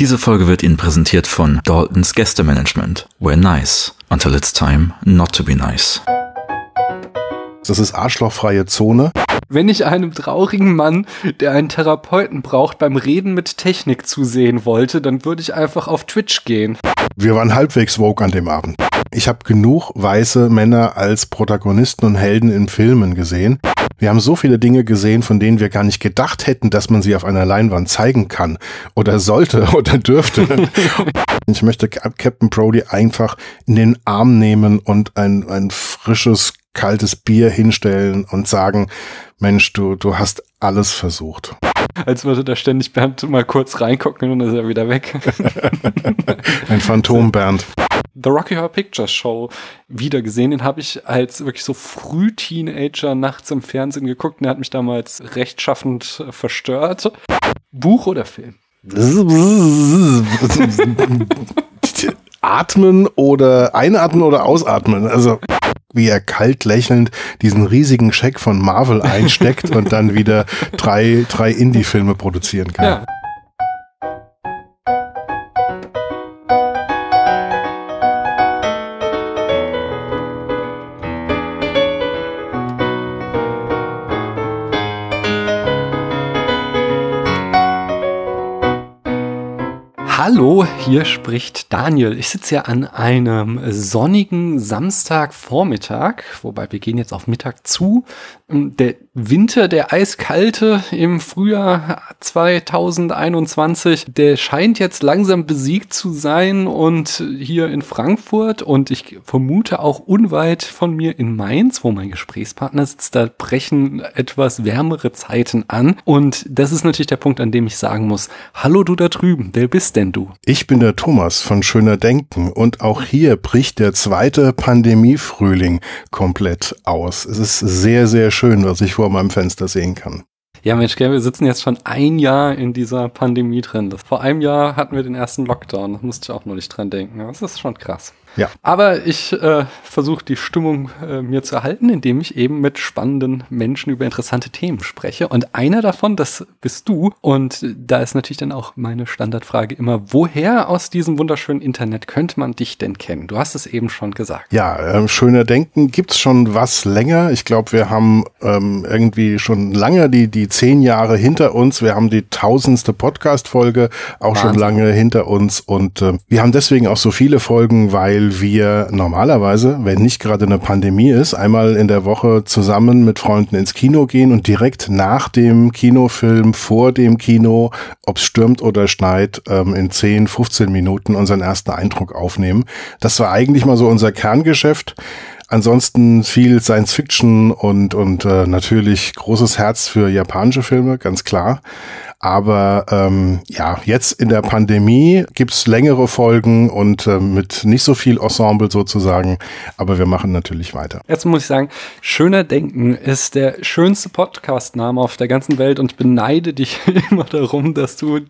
Diese Folge wird Ihnen präsentiert von Daltons Gästemanagement. We're nice until it's time not to be nice. Das ist arschlochfreie Zone. Wenn ich einem traurigen Mann, der einen Therapeuten braucht, beim Reden mit Technik zusehen wollte, dann würde ich einfach auf Twitch gehen. Wir waren halbwegs woke an dem Abend. Ich habe genug weiße Männer als Protagonisten und Helden in Filmen gesehen. Wir haben so viele Dinge gesehen, von denen wir gar nicht gedacht hätten, dass man sie auf einer Leinwand zeigen kann oder sollte oder dürfte. ich möchte Captain Brody einfach in den Arm nehmen und ein, ein frisches, kaltes Bier hinstellen und sagen, Mensch, du, du hast alles versucht. Als würde da ständig Bernd mal kurz reingucken und dann ist er wieder weg. Ein Phantom Bernd. The Rocky Horror Picture Show wieder gesehen. Den habe ich als wirklich so früh Teenager nachts im Fernsehen geguckt. Der hat mich damals rechtschaffend verstört. Buch oder Film? Atmen oder einatmen oder ausatmen. Also wie er kalt lächelnd diesen riesigen Scheck von Marvel einsteckt und dann wieder drei, drei Indie-Filme produzieren kann. Ja. Hallo, hier spricht Daniel. Ich sitze ja an einem sonnigen Samstagvormittag, wobei wir gehen jetzt auf Mittag zu. Der Winter, der eiskalte im Frühjahr 2021, der scheint jetzt langsam besiegt zu sein und hier in Frankfurt und ich vermute auch unweit von mir in Mainz, wo mein Gesprächspartner sitzt, da brechen etwas wärmere Zeiten an und das ist natürlich der Punkt, an dem ich sagen muss, hallo du da drüben, wer bist denn du? Ich bin der Thomas von Schöner Denken und auch hier bricht der zweite Pandemiefrühling komplett aus. Es ist sehr, sehr schön, was ich vor meinem Fenster sehen kann. Ja, Mensch, gell, wir sitzen jetzt schon ein Jahr in dieser Pandemie drin. Vor einem Jahr hatten wir den ersten Lockdown. Da musste ich auch noch nicht dran denken. Das ist schon krass. Ja. Aber ich äh, versuche die Stimmung äh, mir zu erhalten, indem ich eben mit spannenden Menschen über interessante Themen spreche. Und einer davon, das bist du. Und da ist natürlich dann auch meine Standardfrage immer, woher aus diesem wunderschönen Internet könnte man dich denn kennen? Du hast es eben schon gesagt. Ja, äh, schöner Denken gibt's schon was länger. Ich glaube, wir haben ähm, irgendwie schon lange die, die zehn Jahre hinter uns. Wir haben die tausendste Podcast-Folge auch Wahnsinn. schon lange hinter uns. Und äh, wir haben deswegen auch so viele Folgen, weil weil wir normalerweise, wenn nicht gerade eine Pandemie ist, einmal in der Woche zusammen mit Freunden ins Kino gehen und direkt nach dem Kinofilm, vor dem Kino, ob es stürmt oder schneit, ähm, in 10, 15 Minuten unseren ersten Eindruck aufnehmen. Das war eigentlich mal so unser Kerngeschäft. Ansonsten viel Science Fiction und, und äh, natürlich großes Herz für japanische Filme, ganz klar. Aber ähm, ja, jetzt in der Pandemie gibt's längere Folgen und äh, mit nicht so viel Ensemble sozusagen. Aber wir machen natürlich weiter. Jetzt muss ich sagen, Schöner Denken ist der schönste Podcast-Name auf der ganzen Welt und beneide dich immer darum, dass du äh,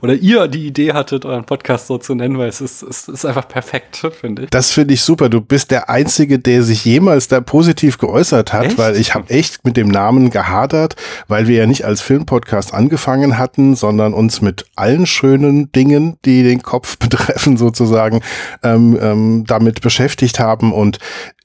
oder ihr die Idee hattet, euren Podcast so zu nennen, weil es ist, es ist einfach perfekt, finde ich. Das finde ich super. Du bist der Einzige, der sich jemals da positiv geäußert hat, echt? weil ich habe echt mit dem Namen gehadert, weil wir ja nicht als Filmpodcast angefangen angefangen hatten, sondern uns mit allen schönen Dingen, die den Kopf betreffen, sozusagen, ähm, ähm, damit beschäftigt haben. Und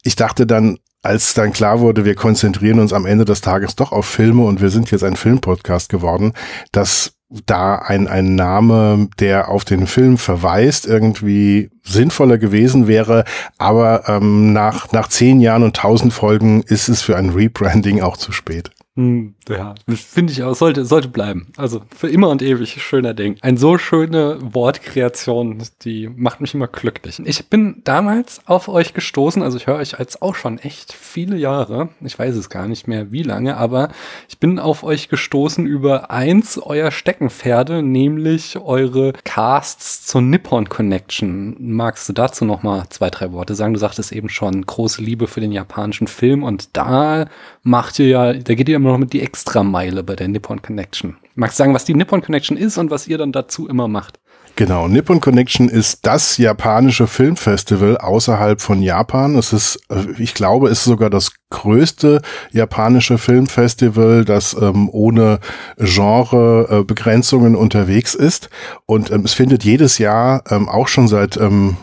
ich dachte dann, als dann klar wurde, wir konzentrieren uns am Ende des Tages doch auf Filme und wir sind jetzt ein Filmpodcast geworden, dass da ein, ein Name, der auf den Film verweist, irgendwie sinnvoller gewesen wäre. Aber ähm, nach, nach zehn Jahren und tausend Folgen ist es für ein Rebranding auch zu spät. Hm, ja, finde ich auch, sollte, sollte bleiben. Also für immer und ewig schöner Ding. Ein so schöne Wortkreation, die macht mich immer glücklich. Ich bin damals auf euch gestoßen, also ich höre euch als auch schon echt viele Jahre. Ich weiß es gar nicht mehr wie lange, aber ich bin auf euch gestoßen über eins eurer Steckenpferde, nämlich eure Casts zur Nippon Connection. Magst du dazu noch mal zwei, drei Worte sagen? Du sagtest eben schon große Liebe für den japanischen Film und da macht ihr ja, da geht ihr immer noch mit die Extrameile bei der Nippon Connection. Magst du sagen, was die Nippon Connection ist und was ihr dann dazu immer macht? Genau, Nippon Connection ist das japanische Filmfestival außerhalb von Japan. Es ist, äh, ich glaube, es ist sogar das größte japanische Filmfestival, das ähm, ohne Genrebegrenzungen äh, unterwegs ist. Und ähm, es findet jedes Jahr ähm, auch schon seit ähm,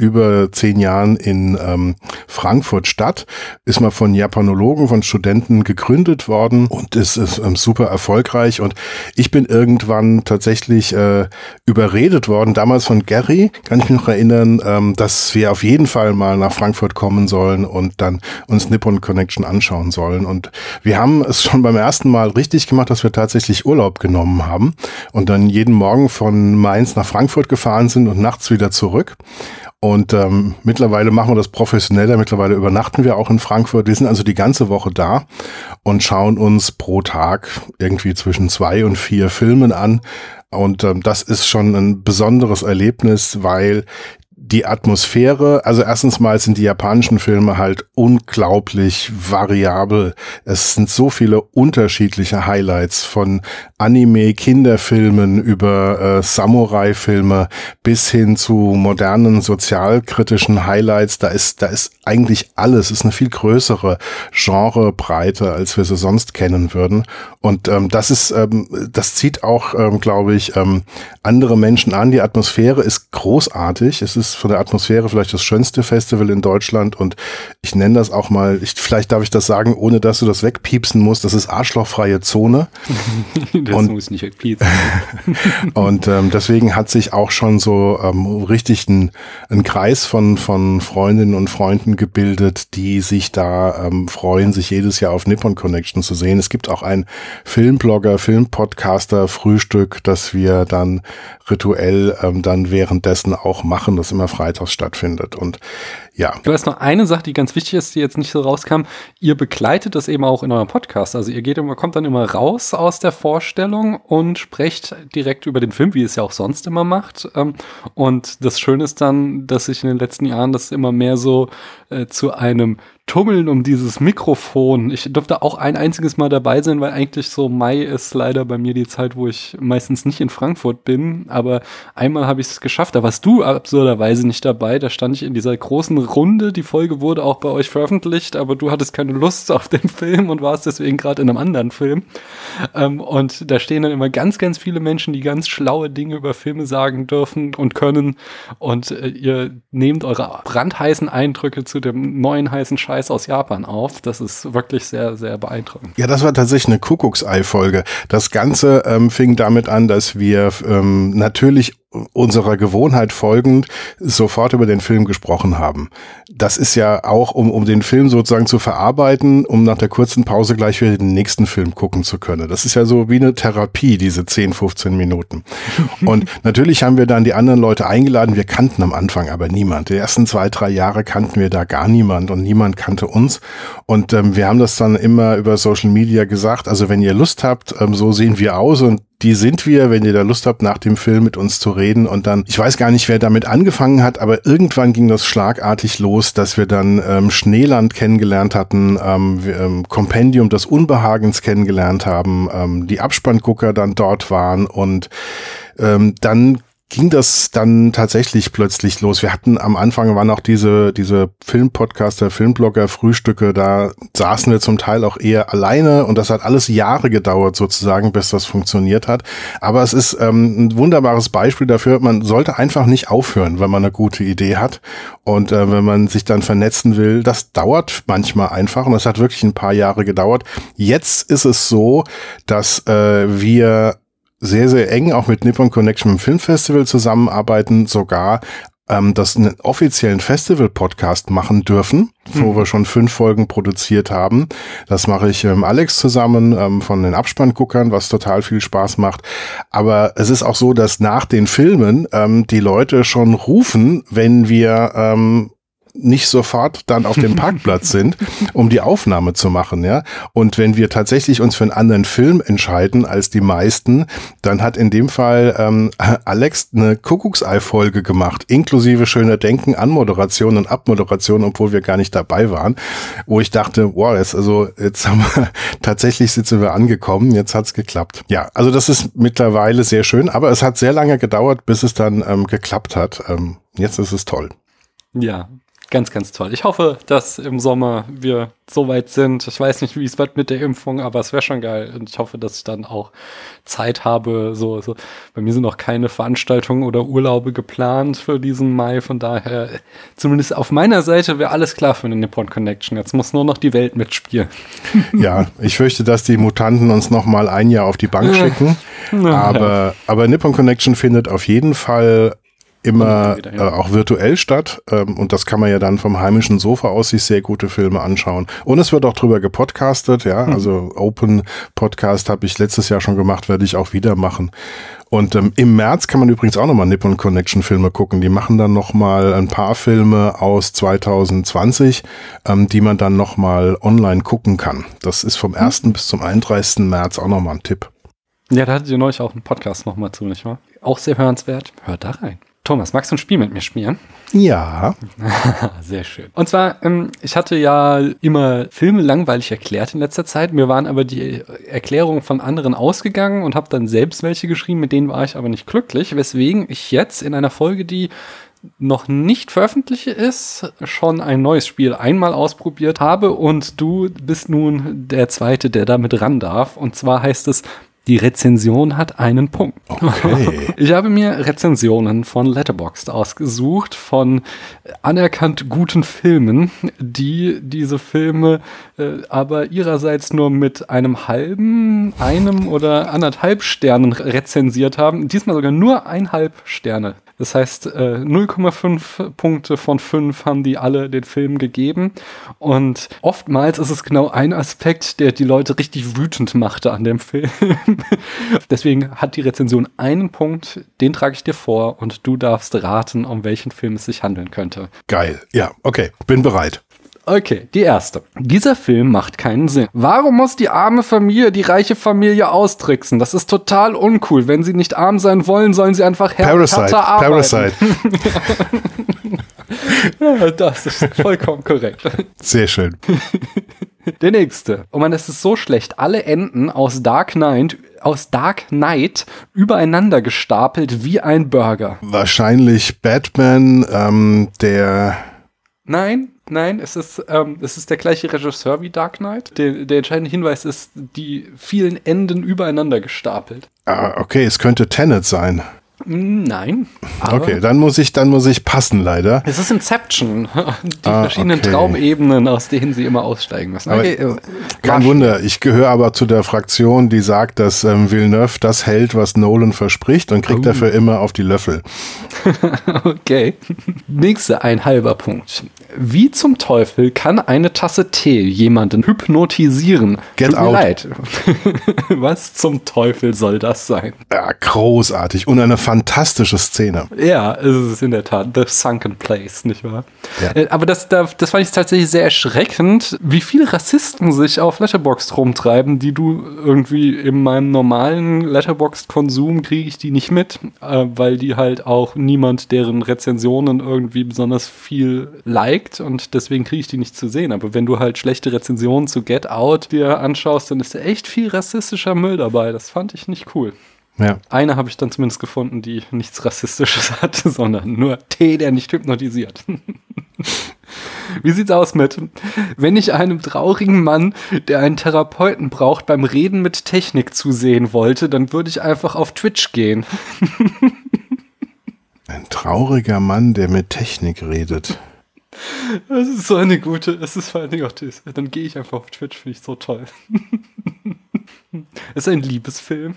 über zehn Jahren in ähm, Frankfurt statt, ist mal von Japanologen, von Studenten gegründet worden und ist, ist ähm, super erfolgreich. Und ich bin irgendwann tatsächlich äh, überredet worden, damals von Gary, kann ich mich noch erinnern, ähm, dass wir auf jeden Fall mal nach Frankfurt kommen sollen und dann uns Nippon Connection anschauen sollen. Und wir haben es schon beim ersten Mal richtig gemacht, dass wir tatsächlich Urlaub genommen haben und dann jeden Morgen von Mainz nach Frankfurt gefahren sind und nachts wieder zurück. Und ähm, mittlerweile machen wir das professioneller. Mittlerweile übernachten wir auch in Frankfurt. Wir sind also die ganze Woche da und schauen uns pro Tag irgendwie zwischen zwei und vier Filmen an. Und ähm, das ist schon ein besonderes Erlebnis, weil die Atmosphäre, also erstens mal sind die japanischen Filme halt unglaublich variabel. Es sind so viele unterschiedliche Highlights von Anime, Kinderfilmen über äh, Samurai-Filme bis hin zu modernen sozialkritischen Highlights. Da ist, da ist eigentlich alles. Es ist eine viel größere Genrebreite, als wir sie sonst kennen würden. Und ähm, das ist, ähm, das zieht auch, ähm, glaube ich, ähm, andere Menschen an. Die Atmosphäre ist großartig. Es ist von der Atmosphäre vielleicht das schönste Festival in Deutschland und ich nenne das auch mal, ich, vielleicht darf ich das sagen, ohne dass du das wegpiepsen musst, das ist arschlochfreie Zone. das und, muss nicht wegpiepsen. und ähm, deswegen hat sich auch schon so ähm, richtig ein, ein Kreis von, von Freundinnen und Freunden gebildet, die sich da ähm, freuen, sich jedes Jahr auf Nippon Connection zu sehen. Es gibt auch ein Filmblogger, Filmpodcaster, Frühstück, das wir dann rituell ähm, dann währenddessen auch machen, das immer freitags stattfindet. Und ja. Du hast noch eine Sache, die ganz wichtig ist, die jetzt nicht so rauskam. Ihr begleitet das eben auch in eurem Podcast. Also ihr geht immer, kommt dann immer raus aus der Vorstellung und sprecht direkt über den Film, wie ihr es ja auch sonst immer macht. Ähm, und das Schöne ist dann, dass sich in den letzten Jahren das immer mehr so äh, zu einem Tummeln um dieses Mikrofon. Ich durfte auch ein einziges Mal dabei sein, weil eigentlich so Mai ist leider bei mir die Zeit, wo ich meistens nicht in Frankfurt bin. Aber einmal habe ich es geschafft. Da warst du absurderweise nicht dabei. Da stand ich in dieser großen Runde. Die Folge wurde auch bei euch veröffentlicht, aber du hattest keine Lust auf den Film und warst deswegen gerade in einem anderen Film. Ähm, und da stehen dann immer ganz, ganz viele Menschen, die ganz schlaue Dinge über Filme sagen dürfen und können. Und äh, ihr nehmt eure brandheißen Eindrücke zu dem neuen heißen Scheiß Scheiß aus Japan auf. Das ist wirklich sehr, sehr beeindruckend. Ja, das war tatsächlich eine Kuckucksei-Folge. Das Ganze ähm, fing damit an, dass wir ähm, natürlich unserer Gewohnheit folgend sofort über den Film gesprochen haben. Das ist ja auch, um, um den Film sozusagen zu verarbeiten, um nach der kurzen Pause gleich wieder den nächsten Film gucken zu können. Das ist ja so wie eine Therapie, diese 10, 15 Minuten. Und natürlich haben wir dann die anderen Leute eingeladen. Wir kannten am Anfang aber niemand. Die ersten zwei, drei Jahre kannten wir da gar niemand und niemand kannte uns. Und ähm, wir haben das dann immer über Social Media gesagt. Also wenn ihr Lust habt, ähm, so sehen wir aus und die sind wir, wenn ihr da Lust habt, nach dem Film mit uns zu reden. Und dann, ich weiß gar nicht, wer damit angefangen hat, aber irgendwann ging das schlagartig los, dass wir dann ähm, Schneeland kennengelernt hatten, ähm, ähm, Kompendium des Unbehagens kennengelernt haben, ähm, die Abspanngucker dann dort waren und ähm, dann ging das dann tatsächlich plötzlich los. Wir hatten am Anfang waren auch diese, diese Filmpodcaster, Filmblogger, Frühstücke, da saßen wir zum Teil auch eher alleine und das hat alles Jahre gedauert sozusagen, bis das funktioniert hat. Aber es ist ähm, ein wunderbares Beispiel dafür, man sollte einfach nicht aufhören, wenn man eine gute Idee hat und äh, wenn man sich dann vernetzen will. Das dauert manchmal einfach und das hat wirklich ein paar Jahre gedauert. Jetzt ist es so, dass äh, wir sehr, sehr eng auch mit Nippon Connection im Filmfestival zusammenarbeiten, sogar ähm, das einen offiziellen Festival-Podcast machen dürfen, mhm. wo wir schon fünf Folgen produziert haben. Das mache ich ähm, Alex zusammen ähm, von den Abspannguckern, was total viel Spaß macht. Aber es ist auch so, dass nach den Filmen ähm, die Leute schon rufen, wenn wir ähm, nicht sofort dann auf dem Parkplatz sind, um die Aufnahme zu machen, ja. Und wenn wir tatsächlich uns für einen anderen Film entscheiden als die meisten, dann hat in dem Fall ähm, Alex eine Kuckucksei-Folge gemacht, inklusive schöner Denken, Anmoderation und Abmoderation, obwohl wir gar nicht dabei waren, wo ich dachte, wow, jetzt, also jetzt haben wir tatsächlich sitzen wir angekommen, jetzt hat's geklappt. Ja, also das ist mittlerweile sehr schön, aber es hat sehr lange gedauert, bis es dann ähm, geklappt hat. Ähm, jetzt ist es toll. Ja, ganz, ganz toll. Ich hoffe, dass im Sommer wir so weit sind. Ich weiß nicht, wie es wird mit der Impfung, aber es wäre schon geil. Und ich hoffe, dass ich dann auch Zeit habe. So, so. Bei mir sind noch keine Veranstaltungen oder Urlaube geplant für diesen Mai. Von daher, zumindest auf meiner Seite wäre alles klar für eine Nippon Connection. Jetzt muss nur noch die Welt mitspielen. Ja, ich fürchte, dass die Mutanten uns noch mal ein Jahr auf die Bank schicken. Aber, aber Nippon Connection findet auf jeden Fall immer wieder, ja. äh, auch virtuell statt. Ähm, und das kann man ja dann vom heimischen Sofa aus sich sehr gute Filme anschauen. Und es wird auch drüber gepodcastet, ja. Hm. Also Open Podcast habe ich letztes Jahr schon gemacht, werde ich auch wieder machen. Und ähm, im März kann man übrigens auch nochmal Nippon Connection Filme gucken. Die machen dann nochmal ein paar Filme aus 2020, ähm, die man dann nochmal online gucken kann. Das ist vom 1. Hm. bis zum 31. März auch nochmal ein Tipp. Ja, da hattet ihr neulich auch einen Podcast nochmal zu, nicht wahr? Auch sehr hörenswert. Hört da rein. Thomas, magst du ein Spiel mit mir spielen? Ja. Sehr schön. Und zwar, ähm, ich hatte ja immer Filme langweilig erklärt in letzter Zeit. Mir waren aber die Erklärungen von anderen ausgegangen und habe dann selbst welche geschrieben, mit denen war ich aber nicht glücklich, weswegen ich jetzt in einer Folge, die noch nicht veröffentlicht ist, schon ein neues Spiel einmal ausprobiert habe und du bist nun der Zweite, der damit ran darf. Und zwar heißt es die Rezension hat einen Punkt. Okay. Ich habe mir Rezensionen von Letterboxd ausgesucht, von anerkannt guten Filmen, die diese Filme äh, aber ihrerseits nur mit einem halben, einem oder anderthalb Sternen rezensiert haben. Diesmal sogar nur eineinhalb Sterne. Das heißt, 0,5 äh, Punkte von 5 haben die alle den Film gegeben. Und oftmals ist es genau ein Aspekt, der die Leute richtig wütend machte an dem Film. Deswegen hat die Rezension einen Punkt, den trage ich dir vor und du darfst raten, um welchen Film es sich handeln könnte. Geil. Ja, okay, bin bereit. Okay, die erste. Dieser Film macht keinen Sinn. Warum muss die arme Familie die reiche Familie austricksen? Das ist total uncool. Wenn sie nicht arm sein wollen, sollen sie einfach her Parasite. arbeiten. Parasite. ja, das ist vollkommen korrekt. Sehr schön. Der nächste. Oh man, es ist so schlecht. Alle Enden aus Dark Knight aus Dark Knight übereinander gestapelt wie ein Burger. Wahrscheinlich Batman, ähm, der Nein, nein, es ist, ähm, es ist der gleiche Regisseur wie Dark Knight. Der, der entscheidende Hinweis ist die vielen Enden übereinander gestapelt. Ah, okay, es könnte Tenet sein. Nein. okay, dann muss ich, dann muss ich passen, leider. Es ist Inception. Die ah, verschiedenen okay. Traumebenen, aus denen sie immer aussteigen müssen. Okay, äh, kein Wunder. Ich gehöre aber zu der Fraktion, die sagt, dass ähm, Villeneuve das hält, was Nolan verspricht und kriegt uh. dafür immer auf die Löffel. okay. Nächster ein halber Punkt. Wie zum Teufel kann eine Tasse Tee jemanden hypnotisieren? Get Tut out. leid. Was zum Teufel soll das sein? Ja, großartig. Und eine fantastische Szene. Ja, es ist in der Tat The Sunken Place, nicht wahr? Ja. Äh, aber das, das fand ich tatsächlich sehr erschreckend, wie viele Rassisten sich auf Letterboxd rumtreiben, die du irgendwie in meinem normalen Letterboxd-Konsum kriege ich die nicht mit, äh, weil die halt auch niemand, deren Rezensionen irgendwie besonders viel liked und deswegen kriege ich die nicht zu sehen. Aber wenn du halt schlechte Rezensionen zu Get Out dir anschaust, dann ist da echt viel rassistischer Müll dabei. Das fand ich nicht cool. Ja. Eine habe ich dann zumindest gefunden, die nichts Rassistisches hatte, sondern nur Tee, der nicht hypnotisiert. Wie sieht's aus mit, wenn ich einem traurigen Mann, der einen Therapeuten braucht, beim Reden mit Technik zusehen wollte, dann würde ich einfach auf Twitch gehen. Ein trauriger Mann, der mit Technik redet. Das ist so eine gute, es ist vor allen Dingen auch das. Dann gehe ich einfach auf Twitch, finde ich so toll. Es ist ein Liebesfilm.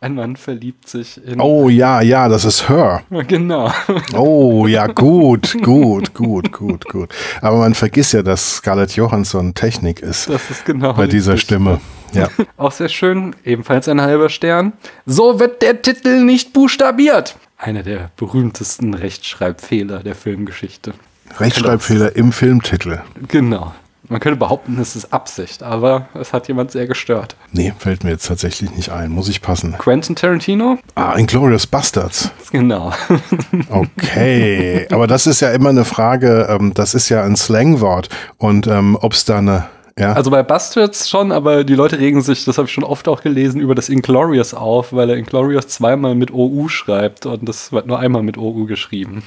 Ein Mann verliebt sich in. Oh ja, ja, das ist Her. Genau. Oh ja, gut, gut, gut, gut, gut. Aber man vergisst ja, dass Scarlett Johansson Technik ist. Das ist genau. Bei dieser Stimme. Ja. Auch sehr schön, ebenfalls ein halber Stern. So wird der Titel nicht buchstabiert. Einer der berühmtesten Rechtschreibfehler der Filmgeschichte. Rechtschreibfehler im Filmtitel. Genau. Man könnte behaupten, es ist Absicht, aber es hat jemand sehr gestört. Nee, fällt mir jetzt tatsächlich nicht ein. Muss ich passen. Quentin Tarantino? Ah, Inglourious Bastards. Genau. okay, aber das ist ja immer eine Frage, ähm, das ist ja ein Slangwort und ähm, ob es da eine ja. Also bei Bastards schon, aber die Leute regen sich, das habe ich schon oft auch gelesen, über das Inglorious auf, weil er Inglorious zweimal mit OU schreibt und das wird nur einmal mit OU geschrieben.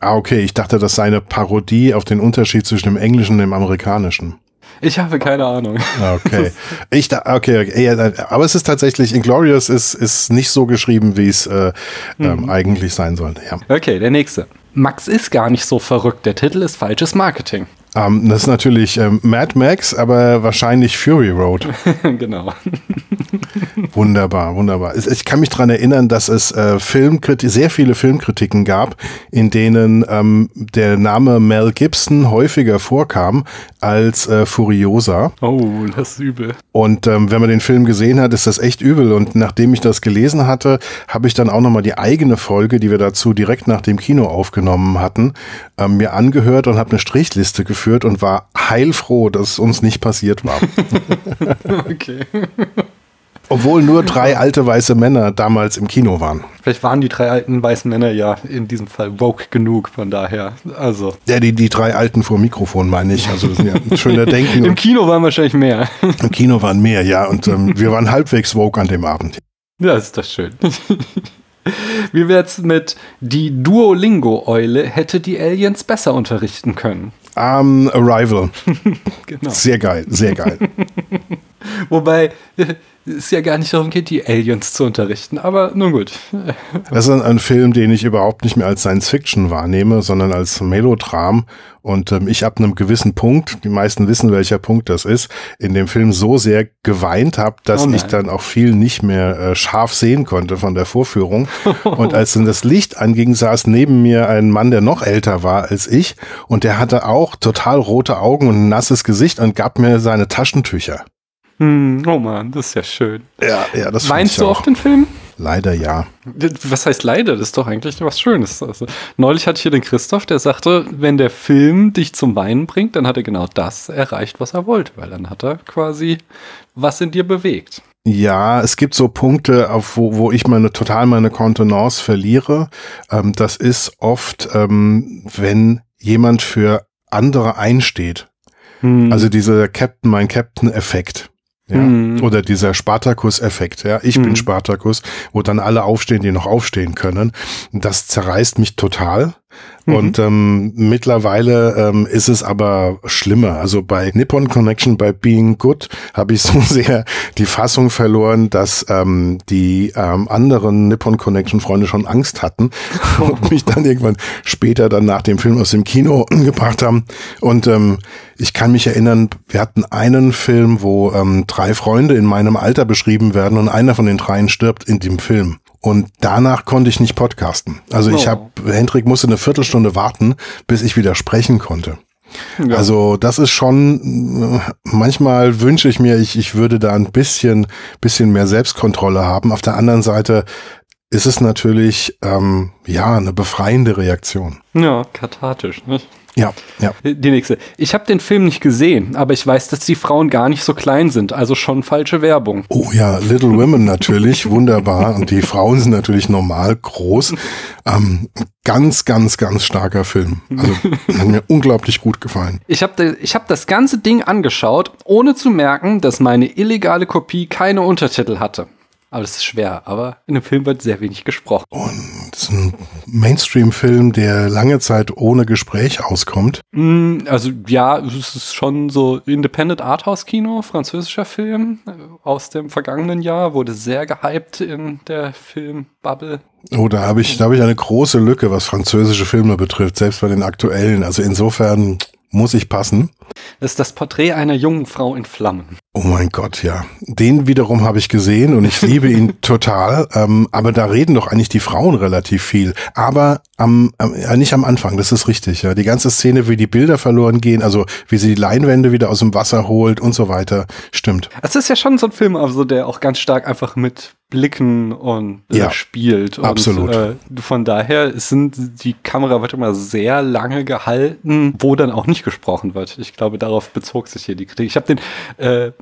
Ah, okay, ich dachte, das sei eine Parodie auf den Unterschied zwischen dem Englischen und dem Amerikanischen. Ich habe keine Ahnung. Okay. Ich da, okay, okay. aber es ist tatsächlich, Inglorious ist, ist nicht so geschrieben, wie es äh, ähm, mhm. eigentlich sein sollte. Ja. Okay, der nächste. Max ist gar nicht so verrückt. Der Titel ist falsches Marketing. Ähm, das ist natürlich ähm, Mad Max, aber wahrscheinlich Fury Road. genau. wunderbar, wunderbar. Ich kann mich daran erinnern, dass es äh, Filmkritik, sehr viele Filmkritiken gab, in denen ähm, der Name Mel Gibson häufiger vorkam als äh, Furiosa. Oh, das ist übel. Und ähm, wenn man den Film gesehen hat, ist das echt übel. Und nachdem ich das gelesen hatte, habe ich dann auch nochmal die eigene Folge, die wir dazu direkt nach dem Kino aufgenommen hatten, ähm, mir angehört und habe eine Strichliste geführt und war heilfroh, dass es uns nicht passiert war. okay. Obwohl nur drei alte weiße Männer damals im Kino waren. Vielleicht waren die drei alten weißen Männer ja in diesem Fall woke genug, von daher. Also. Ja, die, die drei alten vor Mikrofon meine ich. Also das sind ja schöner Denken. Im Kino waren wahrscheinlich mehr. Im Kino waren mehr, ja. Und ähm, wir waren halbwegs woke an dem Abend. Ja, ist das schön. Wie wär's mit die Duolingo-Eule hätte die Aliens besser unterrichten können? Um, Arrival. genau. Sehr geil, sehr geil. Wobei es ja gar nicht darum geht, die Aliens zu unterrichten, aber nun gut. Das ist ein Film, den ich überhaupt nicht mehr als Science Fiction wahrnehme, sondern als Melodram. Und ähm, ich ab einem gewissen Punkt, die meisten wissen, welcher Punkt das ist, in dem Film so sehr geweint habe, dass oh ich dann auch viel nicht mehr äh, scharf sehen konnte von der Vorführung. und als dann das Licht anging, saß neben mir ein Mann, der noch älter war als ich. Und der hatte auch total rote Augen und ein nasses Gesicht und gab mir seine Taschentücher. Hm, oh man, das ist ja schön. Ja, ja, das Weinst du auf den Film? Leider ja. Was heißt leider? Das ist doch eigentlich was Schönes. Also, neulich hatte ich hier den Christoph, der sagte, wenn der Film dich zum Weinen bringt, dann hat er genau das erreicht, was er wollte, weil dann hat er quasi was in dir bewegt. Ja, es gibt so Punkte, auf wo, wo ich meine total meine Kontenance verliere. Ähm, das ist oft, ähm, wenn jemand für andere einsteht. Hm. Also dieser Captain, mein Captain-Effekt. Ja, mhm. oder dieser Spartakus-Effekt, ja, ich mhm. bin Spartakus, wo dann alle aufstehen, die noch aufstehen können. Das zerreißt mich total. Mhm. Und ähm, mittlerweile ähm, ist es aber schlimmer. Also bei Nippon Connection, bei Being Good, habe ich so sehr die Fassung verloren, dass ähm, die ähm, anderen Nippon Connection Freunde schon Angst hatten und mich dann irgendwann später dann nach dem Film aus dem Kino gebracht haben. Und ähm, ich kann mich erinnern, wir hatten einen Film, wo ähm, drei Freunde in meinem Alter beschrieben werden und einer von den dreien stirbt in dem Film. Und danach konnte ich nicht podcasten. Also ich oh. habe, Hendrik musste eine Viertelstunde warten, bis ich wieder sprechen konnte. Ja. Also das ist schon, manchmal wünsche ich mir, ich, ich würde da ein bisschen, bisschen mehr Selbstkontrolle haben. Auf der anderen Seite ist es natürlich, ähm, ja, eine befreiende Reaktion. Ja, kathartisch, nicht? Ja, ja. Die nächste. Ich habe den Film nicht gesehen, aber ich weiß, dass die Frauen gar nicht so klein sind, also schon falsche Werbung. Oh ja, Little Women natürlich, wunderbar. Und die Frauen sind natürlich normal groß. Ähm, ganz, ganz, ganz starker Film. Also hat mir unglaublich gut gefallen. Ich habe ich hab das ganze Ding angeschaut, ohne zu merken, dass meine illegale Kopie keine Untertitel hatte. Aber das ist schwer. Aber in dem Film wird sehr wenig gesprochen. Und es ist ein Mainstream-Film, der lange Zeit ohne Gespräch auskommt. Mm, also ja, es ist schon so Independent Arthouse-Kino, französischer Film äh, aus dem vergangenen Jahr, wurde sehr gehypt in der Filmbubble. Oh, da habe ich, da habe ich eine große Lücke, was französische Filme betrifft, selbst bei den aktuellen. Also insofern muss ich passen. Das ist das Porträt einer jungen Frau in Flammen. Oh mein Gott, ja. Den wiederum habe ich gesehen und ich liebe ihn total. Ähm, aber da reden doch eigentlich die Frauen relativ viel. Aber am, am, ja, nicht am Anfang, das ist richtig. Ja. Die ganze Szene, wie die Bilder verloren gehen, also wie sie die Leinwände wieder aus dem Wasser holt und so weiter, stimmt. Es ist ja schon so ein Film, also der auch ganz stark einfach mit Blicken und äh, ja, spielt. Und, absolut. Äh, von daher sind die Kamera wird immer sehr lange gehalten, wo dann auch nicht gesprochen wird. Ich glaube, darauf bezog sich hier die Kritik. Ich habe den äh,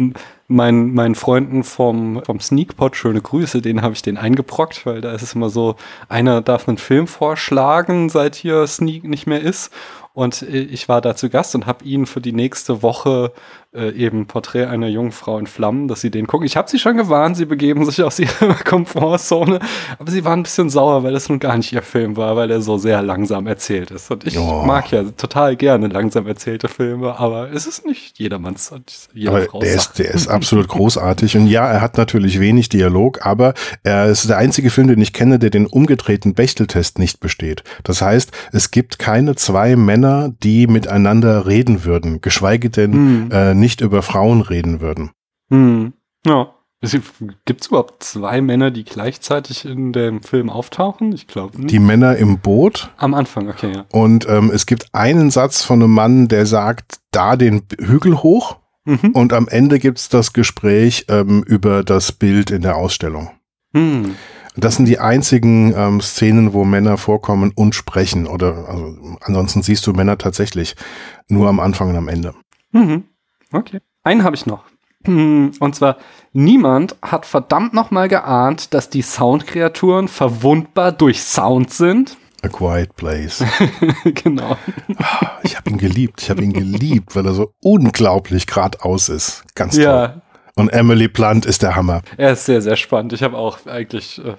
meinen meinen Freunden vom vom Sneakpot schöne Grüße, den habe ich den eingebrockt, weil da ist es immer so, einer darf einen Film vorschlagen, seit hier Sneak nicht mehr ist. Und äh, ich war da zu Gast und habe ihn für die nächste Woche äh, eben Porträt einer jungen Frau in Flammen, dass sie den gucken. Ich habe sie schon gewarnt, sie begeben sich aus ihrer Komfortzone, aber sie waren ein bisschen sauer, weil das nun gar nicht ihr Film war, weil er so sehr langsam erzählt ist. Und ich oh. mag ja total gerne langsam erzählte Filme, aber es ist nicht jedermanns jeder aber der ist, der ist absolut großartig. Und ja, er hat natürlich wenig Dialog, aber er ist der einzige Film, den ich kenne, der den umgedrehten Bechteltest nicht besteht. Das heißt, es gibt keine zwei Männer, die miteinander reden würden, geschweige denn hm. äh, nicht über Frauen reden würden. Hm. Ja. Gibt es überhaupt zwei Männer, die gleichzeitig in dem Film auftauchen? Ich glaube nicht. Die Männer im Boot. Am Anfang, okay, ja. Und ähm, es gibt einen Satz von einem Mann, der sagt, da den Hügel hoch. Mhm. Und am Ende gibt es das Gespräch ähm, über das Bild in der Ausstellung. Mhm. Das sind die einzigen ähm, Szenen, wo Männer vorkommen und sprechen. Oder also, ansonsten siehst du Männer tatsächlich nur am Anfang und am Ende. Mhm. Okay. Einen habe ich noch. Hm, und zwar, niemand hat verdammt nochmal geahnt, dass die Soundkreaturen verwundbar durch Sound sind. A Quiet Place. genau. Ah, ich habe ihn geliebt. Ich habe ihn geliebt, weil er so unglaublich geradeaus ist. Ganz toll. Ja. Und Emily Plant ist der Hammer. Er ist sehr, sehr spannend. Ich habe auch eigentlich äh,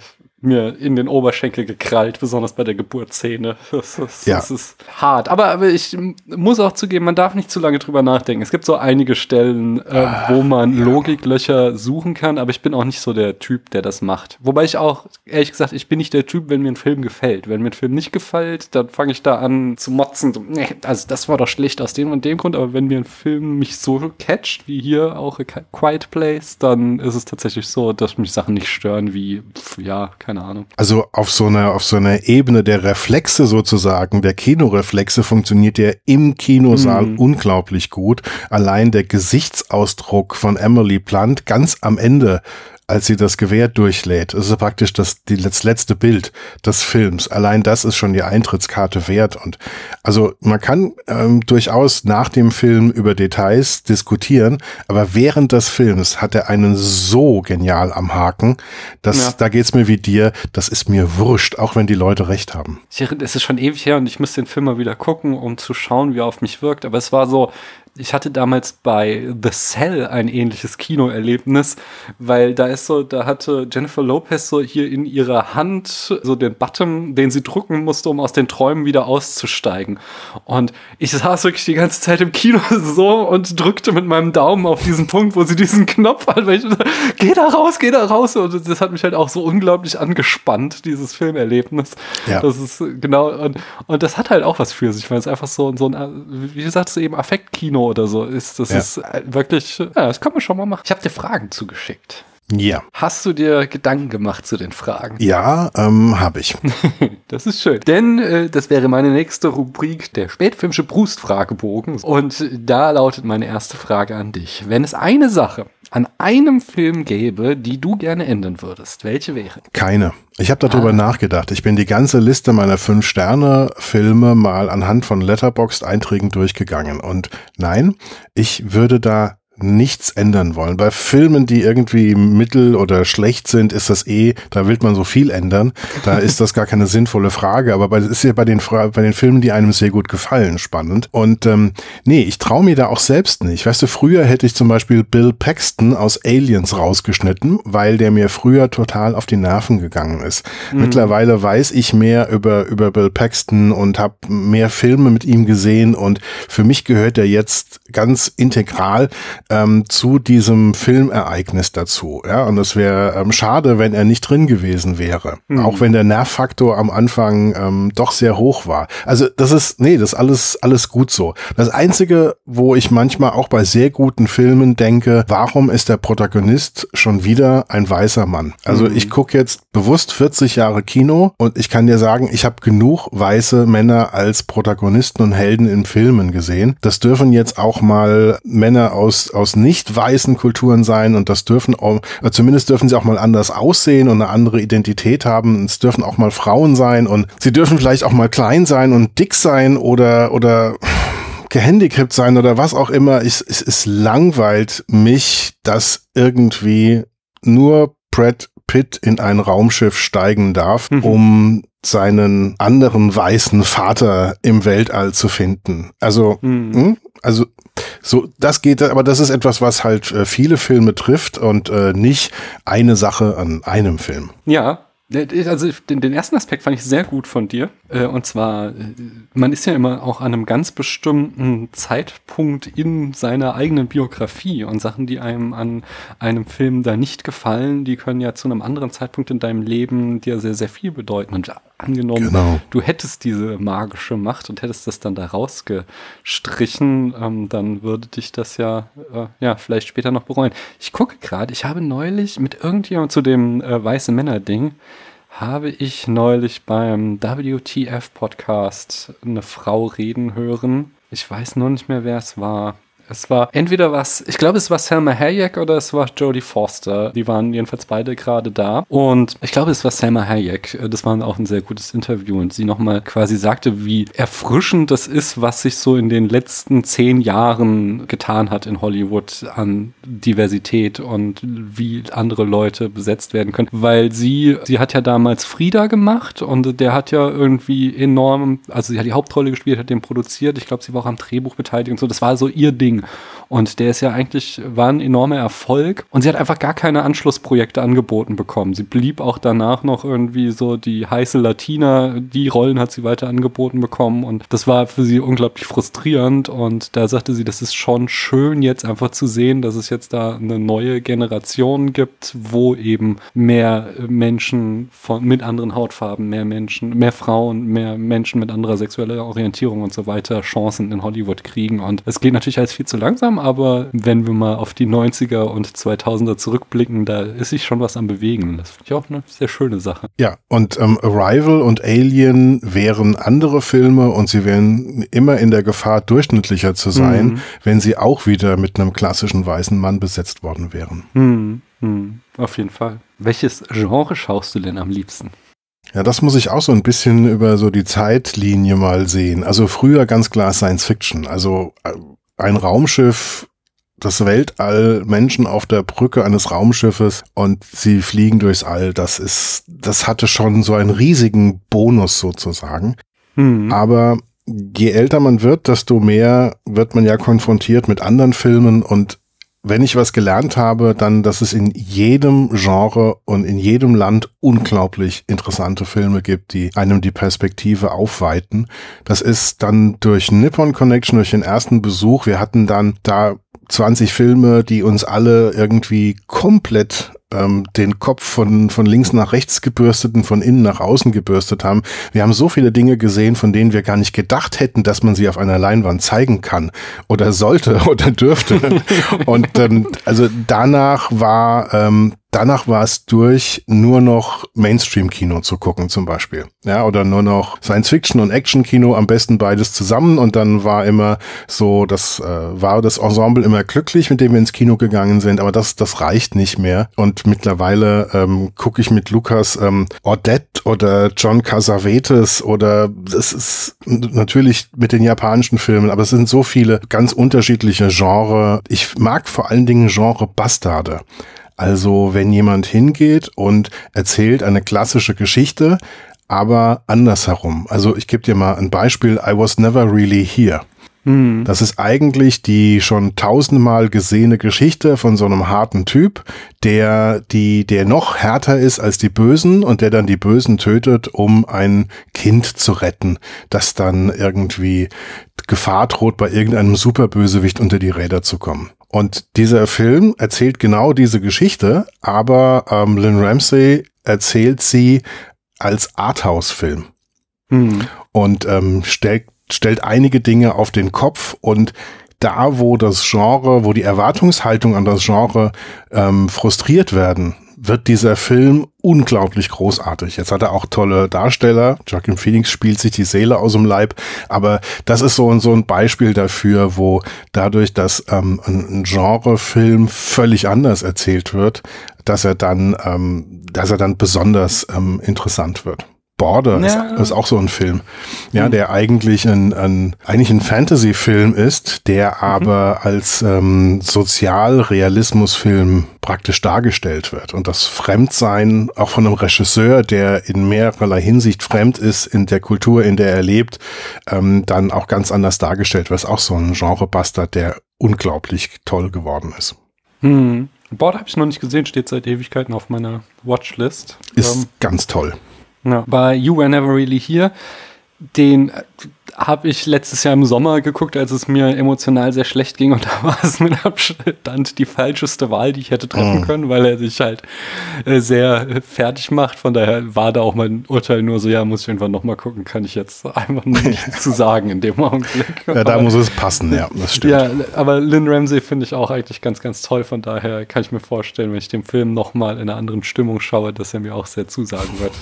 mir in den Oberschenkel gekrallt, besonders bei der Geburtsszene. Das, das, ja. das ist hart. Aber, aber ich muss auch zugeben, man darf nicht zu lange drüber nachdenken. Es gibt so einige Stellen, äh, wo man ja. Logiklöcher suchen kann, aber ich bin auch nicht so der Typ, der das macht. Wobei ich auch, ehrlich gesagt, ich bin nicht der Typ, wenn mir ein Film gefällt. Wenn mir ein Film nicht gefällt, dann fange ich da an zu motzen. Nee, also das war doch schlecht aus dem und dem Grund, aber wenn mir ein Film mich so catcht, wie hier auch A Quiet Place, dann ist es tatsächlich so, dass mich Sachen nicht stören, wie, ja, keine keine Ahnung. Also auf so einer, auf so einer Ebene der Reflexe sozusagen, der Kinoreflexe funktioniert ja im Kinosaal mhm. unglaublich gut. Allein der Gesichtsausdruck von Emily Blunt ganz am Ende als sie das Gewehr durchlädt. Das ist praktisch das, die, das letzte Bild des Films. Allein das ist schon die Eintrittskarte wert. Und also man kann ähm, durchaus nach dem Film über Details diskutieren, aber während des Films hat er einen so genial am Haken, dass ja. da geht's mir wie dir, das ist mir wurscht, auch wenn die Leute recht haben. Es ist schon ewig her und ich muss den Film mal wieder gucken, um zu schauen, wie er auf mich wirkt. Aber es war so, ich hatte damals bei The Cell ein ähnliches Kinoerlebnis, weil da ist so, da hatte Jennifer Lopez so hier in ihrer Hand so den Button, den sie drücken musste, um aus den Träumen wieder auszusteigen. Und ich saß wirklich die ganze Zeit im Kino so und drückte mit meinem Daumen auf diesen Punkt, wo sie diesen Knopf hat, weil ich so, geh da raus, geh da raus. Und das hat mich halt auch so unglaublich angespannt, dieses Filmerlebnis. Ja. Das ist genau, und, und das hat halt auch was für sich, weil es einfach so, so ein, wie gesagt, so eben Affektkino oder so ist. Das ja. ist äh, wirklich, ja, das kann man schon mal machen. Ich habe dir Fragen zugeschickt. Ja. Hast du dir Gedanken gemacht zu den Fragen? Ja, ähm, habe ich. das ist schön. Denn äh, das wäre meine nächste Rubrik, der spätfilmische Brustfragebogen. Und da lautet meine erste Frage an dich. Wenn es eine Sache an einem Film gäbe, die du gerne ändern würdest, welche wäre? Keine. Ich habe darüber ah. nachgedacht. Ich bin die ganze Liste meiner Fünf-Sterne-Filme mal anhand von Letterboxd-Einträgen durchgegangen. Und nein, ich würde da nichts ändern wollen. Bei Filmen, die irgendwie mittel oder schlecht sind, ist das eh, da will man so viel ändern. Da ist das gar keine sinnvolle Frage. Aber bei, ist ja bei den, Fra bei den Filmen, die einem sehr gut gefallen, spannend. Und ähm, nee, ich traue mir da auch selbst nicht. Weißt du, früher hätte ich zum Beispiel Bill Paxton aus Aliens rausgeschnitten, weil der mir früher total auf die Nerven gegangen ist. Mhm. Mittlerweile weiß ich mehr über, über Bill Paxton und habe mehr Filme mit ihm gesehen und für mich gehört er jetzt ganz integral ähm, zu diesem Filmereignis dazu. Ja, und es wäre ähm, schade, wenn er nicht drin gewesen wäre. Mhm. Auch wenn der Nervfaktor am Anfang ähm, doch sehr hoch war. Also das ist, nee, das ist alles, alles gut so. Das Einzige, wo ich manchmal auch bei sehr guten Filmen denke, warum ist der Protagonist schon wieder ein weißer Mann? Also mhm. ich gucke jetzt bewusst 40 Jahre Kino und ich kann dir sagen, ich habe genug weiße Männer als Protagonisten und Helden in Filmen gesehen. Das dürfen jetzt auch mal Männer aus, aus nicht weißen Kulturen sein und das dürfen auch, äh, zumindest dürfen sie auch mal anders aussehen und eine andere Identität haben. Es dürfen auch mal Frauen sein und sie dürfen vielleicht auch mal klein sein und dick sein oder, oder gehandicapt sein oder was auch immer. Ich, es, es langweilt mich, dass irgendwie nur Brad Pitt in ein Raumschiff steigen darf, mhm. um seinen anderen weißen Vater im Weltall zu finden. Also, mhm. Hm, also so, das geht, aber das ist etwas, was halt äh, viele Filme trifft und äh, nicht eine Sache an einem Film. Ja, also den, den, ersten Aspekt fand ich sehr gut von dir. Äh, und zwar, äh, man ist ja immer auch an einem ganz bestimmten Zeitpunkt in seiner eigenen Biografie und Sachen, die einem an einem Film da nicht gefallen, die können ja zu einem anderen Zeitpunkt in deinem Leben dir sehr, sehr viel bedeuten. Und angenommen, genau. du hättest diese magische Macht und hättest das dann da rausgestrichen, ähm, dann würde dich das ja, äh, ja, vielleicht später noch bereuen. Ich gucke gerade, ich habe neulich mit irgendjemandem zu dem weiße Männer-Ding, habe ich neulich beim WTF Podcast eine Frau reden hören. Ich weiß nur nicht mehr, wer es war. Es war entweder was, ich glaube, es war Selma Hayek oder es war Jodie Foster. Die waren jedenfalls beide gerade da. Und ich glaube, es war Selma Hayek. Das war auch ein sehr gutes Interview. Und sie nochmal quasi sagte, wie erfrischend das ist, was sich so in den letzten zehn Jahren getan hat in Hollywood an Diversität und wie andere Leute besetzt werden können. Weil sie, sie hat ja damals Frieda gemacht und der hat ja irgendwie enorm, also sie hat die Hauptrolle gespielt, hat den produziert. Ich glaube, sie war auch am Drehbuch beteiligt und so. Das war so ihr Ding. Ding. Und der ist ja eigentlich, war ein enormer Erfolg. Und sie hat einfach gar keine Anschlussprojekte angeboten bekommen. Sie blieb auch danach noch irgendwie so die heiße Latina. Die Rollen hat sie weiter angeboten bekommen. Und das war für sie unglaublich frustrierend. Und da sagte sie, das ist schon schön jetzt einfach zu sehen, dass es jetzt da eine neue Generation gibt, wo eben mehr Menschen von, mit anderen Hautfarben, mehr Menschen, mehr Frauen, mehr Menschen mit anderer sexueller Orientierung und so weiter Chancen in Hollywood kriegen. Und es geht natürlich als viel zu langsam, aber wenn wir mal auf die 90er und 2000er zurückblicken, da ist sich schon was am Bewegen. Das finde ich auch eine sehr schöne Sache. Ja, und ähm, Arrival und Alien wären andere Filme und sie wären immer in der Gefahr, durchschnittlicher zu sein, mhm. wenn sie auch wieder mit einem klassischen weißen Mann besetzt worden wären. Mhm. Mhm. Auf jeden Fall. Welches Genre schaust du denn am liebsten? Ja, das muss ich auch so ein bisschen über so die Zeitlinie mal sehen. Also früher ganz klar Science Fiction. Also äh, ein Raumschiff, das Weltall, Menschen auf der Brücke eines Raumschiffes und sie fliegen durchs All. Das ist, das hatte schon so einen riesigen Bonus sozusagen. Mhm. Aber je älter man wird, desto mehr wird man ja konfrontiert mit anderen Filmen und wenn ich was gelernt habe, dann, dass es in jedem Genre und in jedem Land unglaublich interessante Filme gibt, die einem die Perspektive aufweiten. Das ist dann durch Nippon Connection, durch den ersten Besuch. Wir hatten dann da 20 Filme, die uns alle irgendwie komplett ähm, den Kopf von, von links nach rechts gebürstet und von innen nach außen gebürstet haben. Wir haben so viele Dinge gesehen, von denen wir gar nicht gedacht hätten, dass man sie auf einer Leinwand zeigen kann oder sollte oder dürfte. und ähm, also danach war ähm, danach war es durch, nur noch Mainstream-Kino zu gucken zum Beispiel. Ja, oder nur noch Science-Fiction und Action-Kino, am besten beides zusammen und dann war immer so, das äh, war das Ensemble immer glücklich, mit dem wir ins Kino gegangen sind, aber das, das reicht nicht mehr. Und mittlerweile ähm, gucke ich mit Lukas ähm, Odette oder John Casavetes oder das ist natürlich mit den japanischen Filmen, aber es sind so viele ganz unterschiedliche Genre. Ich mag vor allen Dingen Genre Bastarde. Also wenn jemand hingeht und erzählt eine klassische Geschichte, aber andersherum. Also ich gebe dir mal ein Beispiel. I was never really here. Hm. Das ist eigentlich die schon tausendmal gesehene Geschichte von so einem harten Typ, der die, der noch härter ist als die Bösen und der dann die Bösen tötet, um ein Kind zu retten, das dann irgendwie Gefahr droht, bei irgendeinem Superbösewicht unter die Räder zu kommen. Und dieser Film erzählt genau diese Geschichte, aber ähm, Lynn Ramsey erzählt sie als Arthouse-Film hm. und ähm, stellt, stellt einige Dinge auf den Kopf und da, wo das Genre, wo die Erwartungshaltung an das Genre ähm, frustriert werden, wird dieser Film unglaublich großartig. Jetzt hat er auch tolle Darsteller. Joaquin Phoenix spielt sich die Seele aus dem Leib. Aber das ist so, so ein Beispiel dafür, wo dadurch, dass ähm, ein Genrefilm völlig anders erzählt wird, dass er dann, ähm, dass er dann besonders ähm, interessant wird. Border ja. ist, ist, auch so ein Film, ja, mhm. der eigentlich ein, ein eigentlich ein Fantasy-Film ist, der mhm. aber mhm. als ähm, Sozialrealismusfilm praktisch dargestellt wird und das Fremdsein auch von einem Regisseur, der in mehrerlei Hinsicht fremd ist in der Kultur, in der er lebt, ähm, dann auch ganz anders dargestellt wird. Ist auch so ein Genre-Bastard, der unglaublich toll geworden ist. Mhm. Border habe ich noch nicht gesehen, steht seit Ewigkeiten auf meiner Watchlist. Ist ähm, ganz toll. Ja. Bei You Were Never Really Here, den habe ich letztes Jahr im Sommer geguckt, als es mir emotional sehr schlecht ging und da war es mit Abstand die falscheste Wahl, die ich hätte treffen mm. können, weil er sich halt äh, sehr fertig macht. Von daher war da auch mein Urteil nur so, ja, muss ich irgendwann nochmal gucken, kann ich jetzt einfach nichts zu sagen in dem Augenblick. Ja, da aber, muss es passen, ja, das stimmt. Ja, aber Lynn Ramsey finde ich auch eigentlich ganz, ganz toll. Von daher kann ich mir vorstellen, wenn ich den Film nochmal in einer anderen Stimmung schaue, dass er mir auch sehr zusagen wird.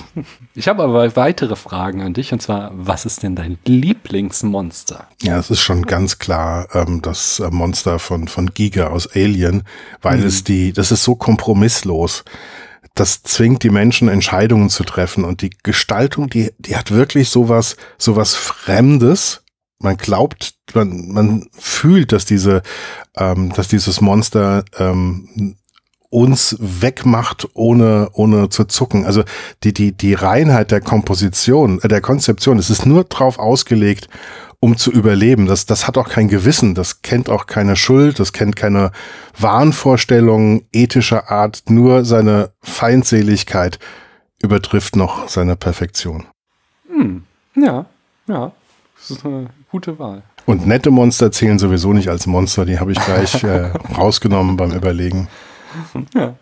Ich habe aber weitere Fragen an dich und zwar, was ist denn dein Lieb Lieblingsmonster? Ja, es ist schon ganz klar ähm, das äh, Monster von, von Giga aus Alien, weil mhm. es die, das ist so kompromisslos. Das zwingt die Menschen, Entscheidungen zu treffen und die Gestaltung, die, die hat wirklich sowas, sowas Fremdes. Man glaubt, man, man fühlt, dass diese, ähm, dass dieses Monster ähm, uns wegmacht, ohne, ohne zu zucken. Also die, die, die Reinheit der Komposition, äh, der Konzeption, es ist nur drauf ausgelegt, um zu überleben. Das, das hat auch kein Gewissen, das kennt auch keine Schuld, das kennt keine Wahnvorstellungen ethischer Art, nur seine Feindseligkeit übertrifft noch seine Perfektion. Hm. Ja, ja, das ist eine gute Wahl. Und nette Monster zählen sowieso nicht als Monster, die habe ich gleich äh, rausgenommen beim Überlegen. Ja.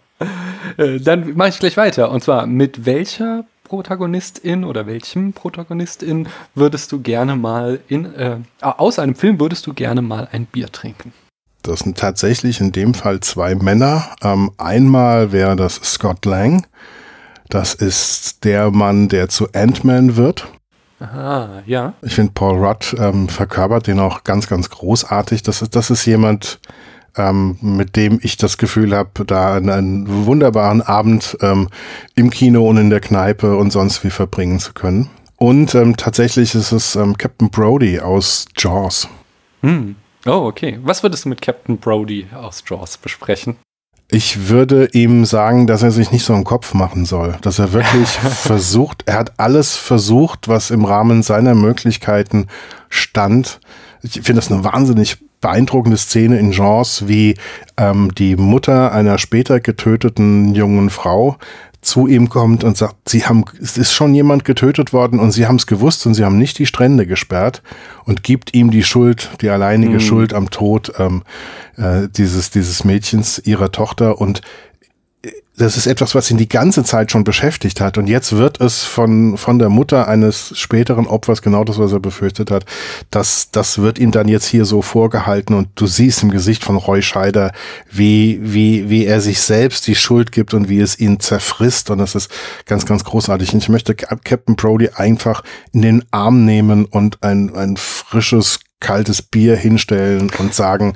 Äh, dann mache ich gleich weiter. Und zwar, mit welcher Protagonistin oder welchem Protagonistin würdest du gerne mal in, äh, aus einem Film würdest du gerne mal ein Bier trinken? Das sind tatsächlich in dem Fall zwei Männer. Ähm, einmal wäre das Scott Lang. Das ist der Mann, der zu Ant-Man wird. Aha, ja. Ich finde, Paul Rudd ähm, verkörpert den auch ganz, ganz großartig. Das ist, das ist jemand, ähm, mit dem ich das Gefühl habe, da einen, einen wunderbaren Abend ähm, im Kino und in der Kneipe und sonst wie verbringen zu können. Und ähm, tatsächlich ist es ähm, Captain Brody aus Jaws. Hm. Oh, okay. Was würdest du mit Captain Brody aus Jaws besprechen? Ich würde ihm sagen, dass er sich nicht so einen Kopf machen soll, dass er wirklich versucht, er hat alles versucht, was im Rahmen seiner Möglichkeiten stand. Ich finde das eine wahnsinnig beeindruckende Szene in Genres wie ähm, die Mutter einer später getöteten jungen Frau zu ihm kommt und sagt, sie haben, es ist schon jemand getötet worden und sie haben es gewusst und sie haben nicht die Strände gesperrt und gibt ihm die Schuld, die alleinige mhm. Schuld am Tod ähm, äh, dieses, dieses Mädchens, ihrer Tochter und das ist etwas, was ihn die ganze Zeit schon beschäftigt hat. Und jetzt wird es von, von der Mutter eines späteren Opfers genau das, was er befürchtet hat. Das, das wird ihm dann jetzt hier so vorgehalten. Und du siehst im Gesicht von Roy Scheider, wie, wie, wie er sich selbst die Schuld gibt und wie es ihn zerfrisst. Und das ist ganz, ganz großartig. Und ich möchte Captain Brody einfach in den Arm nehmen und ein, ein frisches, kaltes Bier hinstellen und sagen,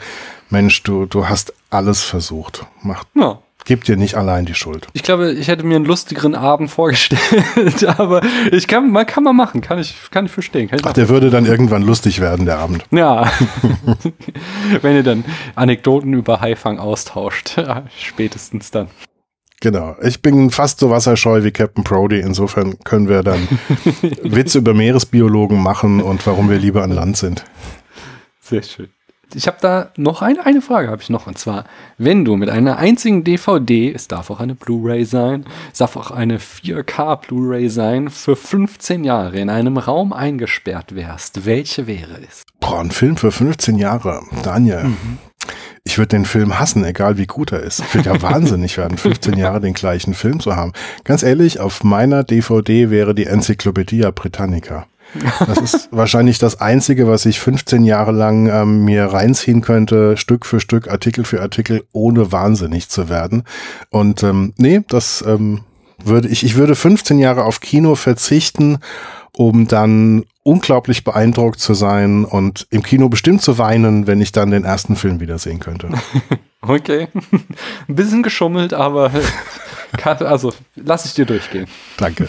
Mensch, du, du hast alles versucht. Macht. Ja Gib dir nicht allein die Schuld. Ich glaube, ich hätte mir einen lustigeren Abend vorgestellt, aber ich kann, man kann man machen, kann ich, kann ich verstehen. Kann ich Ach, der würde dann irgendwann lustig werden, der Abend. Ja. Wenn ihr dann Anekdoten über Haifang austauscht, spätestens dann. Genau. Ich bin fast so wasserscheu wie Captain Brody. Insofern können wir dann Witze über Meeresbiologen machen und warum wir lieber an Land sind. Sehr schön. Ich habe da noch eine, eine Frage habe ich noch und zwar, wenn du mit einer einzigen DVD, es darf auch eine Blu-ray sein, es darf auch eine 4K Blu-ray sein, für 15 Jahre in einem Raum eingesperrt wärst, welche wäre es? Boah, ein Film für 15 Jahre, Daniel. Mhm. ich würde den Film hassen, egal wie gut er ist. Ich würde ja wahnsinnig werden, 15 Jahre den gleichen Film zu haben. Ganz ehrlich, auf meiner DVD wäre die Enzyklopädie Britannica. Das ist wahrscheinlich das Einzige, was ich 15 Jahre lang ähm, mir reinziehen könnte, Stück für Stück, Artikel für Artikel, ohne wahnsinnig zu werden. Und ähm, nee, das ähm, würde ich, ich würde 15 Jahre auf Kino verzichten, um dann unglaublich beeindruckt zu sein und im Kino bestimmt zu weinen, wenn ich dann den ersten Film wiedersehen könnte. Okay. Ein bisschen geschummelt, aber also lass ich dir durchgehen. Danke.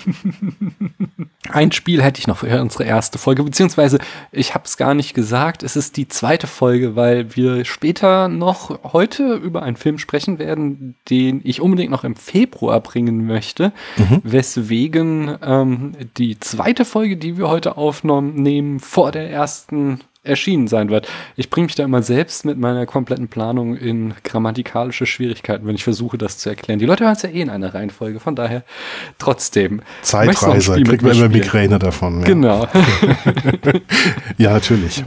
Ein Spiel hätte ich noch für unsere erste Folge, beziehungsweise ich habe es gar nicht gesagt. Es ist die zweite Folge, weil wir später noch heute über einen Film sprechen werden, den ich unbedingt noch im Februar bringen möchte. Mhm. Weswegen ähm, die zweite Folge, die wir heute aufnehmen, vor der ersten erschienen sein wird. Ich bringe mich da immer selbst mit meiner kompletten Planung in grammatikalische Schwierigkeiten, wenn ich versuche, das zu erklären. Die Leute hören es ja eh in einer Reihenfolge, von daher trotzdem. Zeitreise, kriegt man immer Migräne davon. Ja. Genau. ja, natürlich.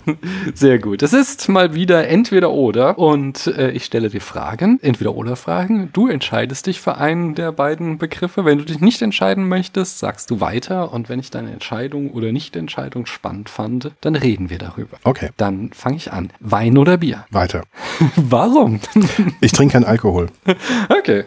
Sehr gut. Es ist mal wieder entweder oder und äh, ich stelle dir Fragen, entweder oder Fragen. Du entscheidest dich für einen der beiden Begriffe. Wenn du dich nicht entscheiden möchtest, sagst du weiter und wenn ich deine Entscheidung oder Nicht-Entscheidung spannend fand, dann reden wir darüber. Okay. Dann fange ich an. Wein oder Bier? Weiter. Warum? ich trinke keinen Alkohol. Okay.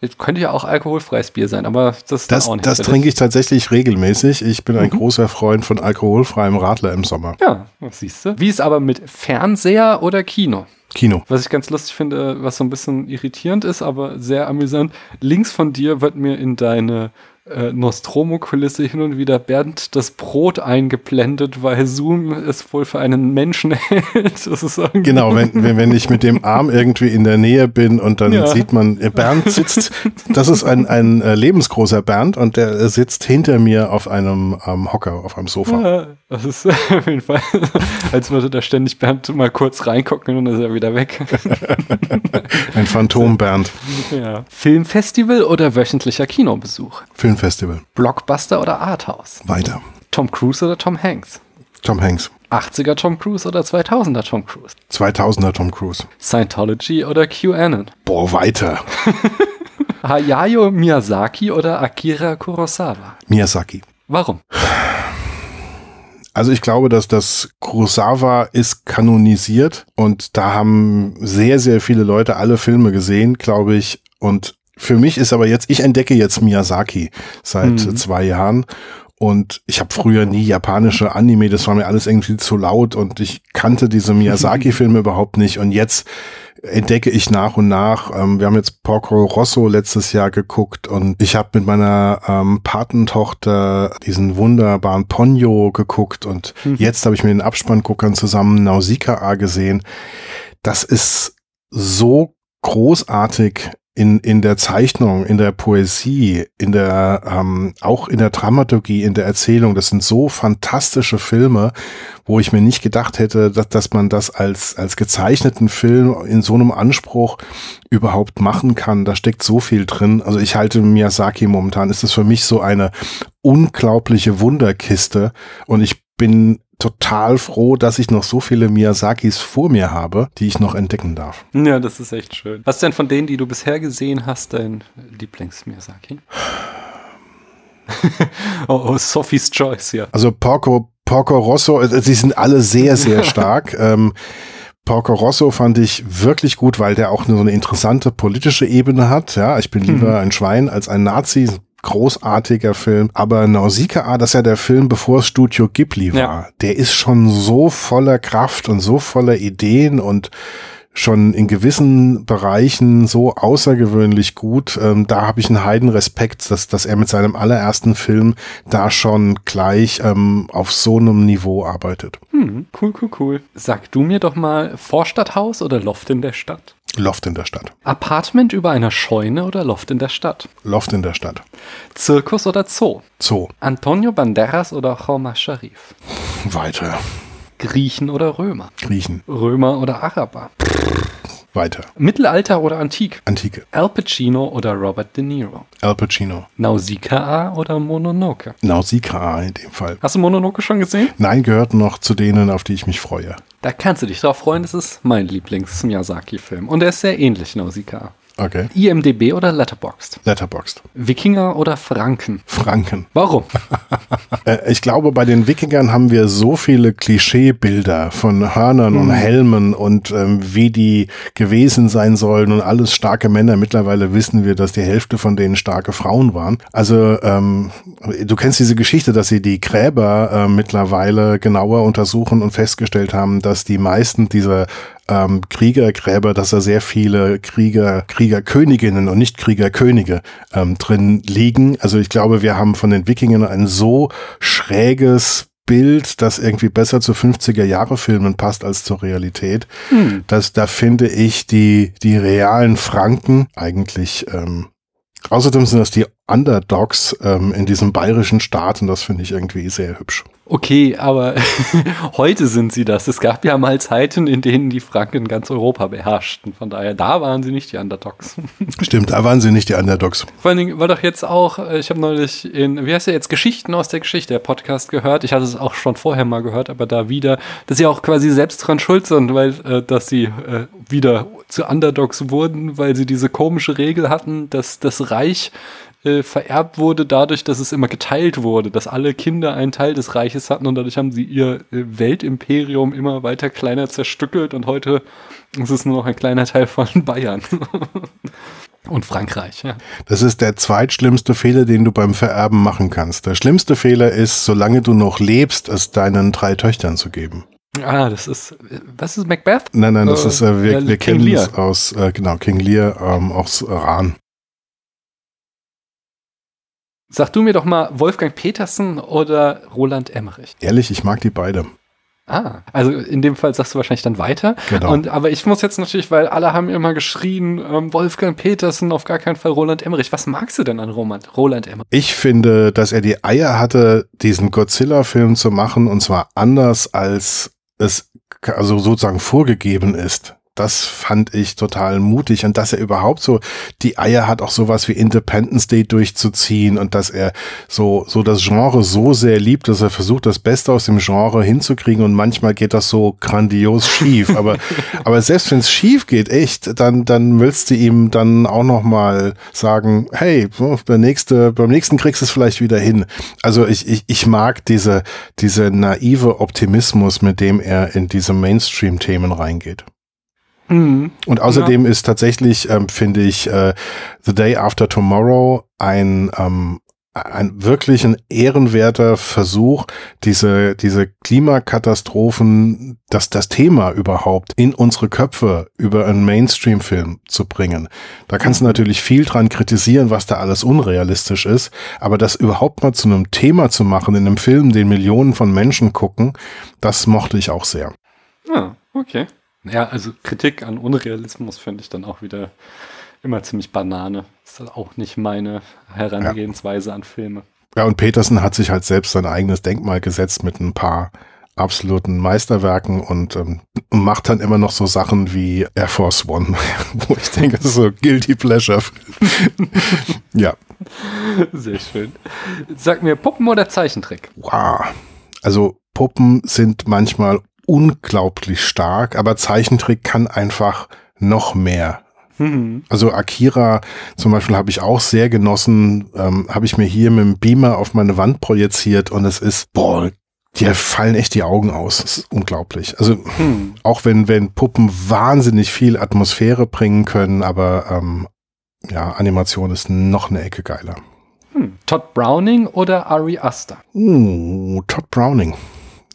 Jetzt könnte ja auch alkoholfreies Bier sein, aber das Das, auch nicht das trinke ich tatsächlich regelmäßig. Ich bin ein mhm. großer Freund von alkoholfreiem Radler im Sommer. Ja, siehst du? Wie ist aber mit Fernseher oder Kino? Kino. Was ich ganz lustig finde, was so ein bisschen irritierend ist, aber sehr amüsant. Links von dir wird mir in deine äh, Nostromo-Kulisse hin und wieder Bernd das Brot eingeblendet, weil Zoom es wohl für einen Menschen hält. genau, wenn, wenn, wenn ich mit dem Arm irgendwie in der Nähe bin und dann ja. sieht man, äh, Bernd sitzt, das ist ein, ein äh, lebensgroßer Bernd und der sitzt hinter mir auf einem ähm, Hocker, auf einem Sofa. Ja, das ist auf jeden Fall, als würde da ständig Bernd mal kurz reingucken und dann ist er wieder weg. ein Phantom Bernd. Ja. Filmfestival oder wöchentlicher Kinobesuch? Film Filmfestival. Blockbuster oder Arthouse? Weiter. Tom Cruise oder Tom Hanks? Tom Hanks. 80er Tom Cruise oder 2000er Tom Cruise? 2000er Tom Cruise. Scientology oder QAnon? Boah, weiter. Hayao Miyazaki oder Akira Kurosawa? Miyazaki. Warum? Also ich glaube, dass das Kurosawa ist kanonisiert und da haben sehr, sehr viele Leute alle Filme gesehen, glaube ich. Und für mich ist aber jetzt, ich entdecke jetzt Miyazaki seit mhm. zwei Jahren und ich habe früher nie japanische Anime, das war mir alles irgendwie zu laut und ich kannte diese Miyazaki-Filme überhaupt nicht. Und jetzt entdecke ich nach und nach. Ähm, wir haben jetzt Porco Rosso letztes Jahr geguckt und ich habe mit meiner ähm, Patentochter diesen wunderbaren Ponyo geguckt und mhm. jetzt habe ich mit den Abspannguckern zusammen Nausicaa gesehen. Das ist so großartig in, in der Zeichnung, in der Poesie, in der, ähm, auch in der Dramaturgie, in der Erzählung. Das sind so fantastische Filme, wo ich mir nicht gedacht hätte, dass, dass man das als, als gezeichneten Film in so einem Anspruch überhaupt machen kann. Da steckt so viel drin. Also ich halte Miyazaki momentan, ist das für mich so eine unglaubliche Wunderkiste und ich bin total froh, dass ich noch so viele Miyazakis vor mir habe, die ich noch entdecken darf. Ja, das ist echt schön. Was denn von denen, die du bisher gesehen hast, dein Lieblings-Miyazaki? oh, oh, Sophie's Choice, ja. Also Porco, Porco Rosso, äh, sie sind alle sehr, sehr stark. ähm, Porco Rosso fand ich wirklich gut, weil der auch so eine interessante politische Ebene hat. Ja, ich bin lieber mhm. ein Schwein als ein Nazi großartiger Film. Aber Nausicaa, das ist ja der Film, bevor Studio Ghibli war, ja. der ist schon so voller Kraft und so voller Ideen und schon in gewissen Bereichen so außergewöhnlich gut. Ähm, da habe ich einen heiden Respekt, dass, dass er mit seinem allerersten Film da schon gleich ähm, auf so einem Niveau arbeitet. Hm, cool, cool, cool. Sag du mir doch mal Vorstadthaus oder Loft in der Stadt? Loft in der Stadt. Apartment über einer Scheune oder Loft in der Stadt? Loft in der Stadt. Zirkus oder Zoo? Zoo. Antonio Banderas oder Choma Sharif? Weiter. Griechen oder Römer? Griechen. Römer oder Araber? Weiter. Mittelalter oder Antik? Antike. Al Pacino oder Robert De Niro? Al Pacino. Nausicaa oder Mononoke? Nausicaa in dem Fall. Hast du Mononoke schon gesehen? Nein, gehört noch zu denen, auf die ich mich freue. Da kannst du dich drauf freuen, das ist mein Lieblings-Miyazaki-Film. Und er ist sehr ähnlich Nausicaa. Okay. IMDB oder Letterboxd? Letterboxd. Wikinger oder Franken? Franken. Warum? Äh, ich glaube, bei den Wikingern haben wir so viele Klischeebilder von Hörnern und Helmen und ähm, wie die gewesen sein sollen und alles starke Männer. Mittlerweile wissen wir, dass die Hälfte von denen starke Frauen waren. Also ähm, du kennst diese Geschichte, dass sie die Gräber äh, mittlerweile genauer untersuchen und festgestellt haben, dass die meisten dieser ähm, Kriegergräber, dass da sehr viele Krieger, Kriegerköniginnen und nicht Kriegerkönige ähm, drin liegen. Also ich glaube, wir haben von den Wikingern ein so schräges Bild, das irgendwie besser zu 50er Jahre Filmen passt als zur Realität. Hm. Das, da finde ich die, die realen Franken eigentlich, ähm, außerdem sind das die Underdogs ähm, in diesem bayerischen Staat und das finde ich irgendwie sehr hübsch. Okay, aber heute sind sie das. Es gab ja mal Zeiten, in denen die Franken ganz Europa beherrschten. Von daher, da waren sie nicht die Underdogs. Stimmt, da waren sie nicht die Underdogs. Vor allen Dingen war doch jetzt auch, äh, ich habe neulich in, wie heißt der jetzt, Geschichten aus der Geschichte, der Podcast gehört. Ich hatte es auch schon vorher mal gehört, aber da wieder, dass sie auch quasi selbst dran schuld sind, weil, äh, dass sie äh, wieder zu Underdogs wurden, weil sie diese komische Regel hatten, dass das Reich äh, vererbt wurde dadurch, dass es immer geteilt wurde, dass alle Kinder einen Teil des Reiches hatten und dadurch haben sie ihr äh, Weltimperium immer weiter kleiner zerstückelt und heute ist es nur noch ein kleiner Teil von Bayern. und Frankreich, ja. Das ist der zweitschlimmste Fehler, den du beim Vererben machen kannst. Der schlimmste Fehler ist, solange du noch lebst, es deinen drei Töchtern zu geben. Ah, das ist, was ist Macbeth? Nein, nein, das Äh, ist, äh, wir, wir kennen es aus, äh, genau, King Lear ähm, aus Iran. Sag du mir doch mal Wolfgang Petersen oder Roland Emmerich. Ehrlich, ich mag die beide. Ah, also in dem Fall sagst du wahrscheinlich dann weiter. Genau. Und, aber ich muss jetzt natürlich, weil alle haben immer geschrien, ähm, Wolfgang Petersen, auf gar keinen Fall Roland Emmerich. Was magst du denn an Roland, Roland Emmerich? Ich finde, dass er die Eier hatte, diesen Godzilla-Film zu machen, und zwar anders, als es also sozusagen vorgegeben ist. Das fand ich total mutig und dass er überhaupt so die Eier hat, auch sowas wie Independence Day durchzuziehen und dass er so, so das Genre so sehr liebt, dass er versucht, das Beste aus dem Genre hinzukriegen und manchmal geht das so grandios schief. Aber, aber selbst wenn es schief geht, echt, dann, dann willst du ihm dann auch noch mal sagen, hey, der nächste, beim nächsten kriegst du es vielleicht wieder hin. Also ich, ich, ich mag diese, diese naive Optimismus, mit dem er in diese Mainstream-Themen reingeht. Mhm. Und außerdem ist tatsächlich, ähm, finde ich, äh, The Day After Tomorrow ein, ähm, ein wirklich ein ehrenwerter Versuch, diese, diese Klimakatastrophen, das, das Thema überhaupt in unsere Köpfe über einen Mainstream-Film zu bringen. Da kannst du natürlich viel dran kritisieren, was da alles unrealistisch ist, aber das überhaupt mal zu einem Thema zu machen in einem Film, den Millionen von Menschen gucken, das mochte ich auch sehr. Ah, okay. Ja, also Kritik an Unrealismus finde ich dann auch wieder immer ziemlich Banane. Ist dann auch nicht meine Herangehensweise an Filme. Ja, und Peterson hat sich halt selbst sein eigenes Denkmal gesetzt mit ein paar absoluten Meisterwerken und ähm, macht dann immer noch so Sachen wie Air Force One, wo ich denke, das ist so Guilty Pleasure. ja, Sehr schön. Sag mir, Puppen oder Zeichentrick? wow. Also Puppen sind manchmal unglaublich stark, aber Zeichentrick kann einfach noch mehr. Mhm. Also Akira zum Beispiel habe ich auch sehr genossen, ähm, habe ich mir hier mit dem Beamer auf meine Wand projiziert und es ist, boah, dir fallen echt die Augen aus. Das ist unglaublich. Also Hm. auch wenn, wenn Puppen wahnsinnig viel Atmosphäre bringen können, aber ähm, ja, Animation ist noch eine Ecke geiler. Hm. Todd Browning oder Ari Aster? Uh, Todd Browning.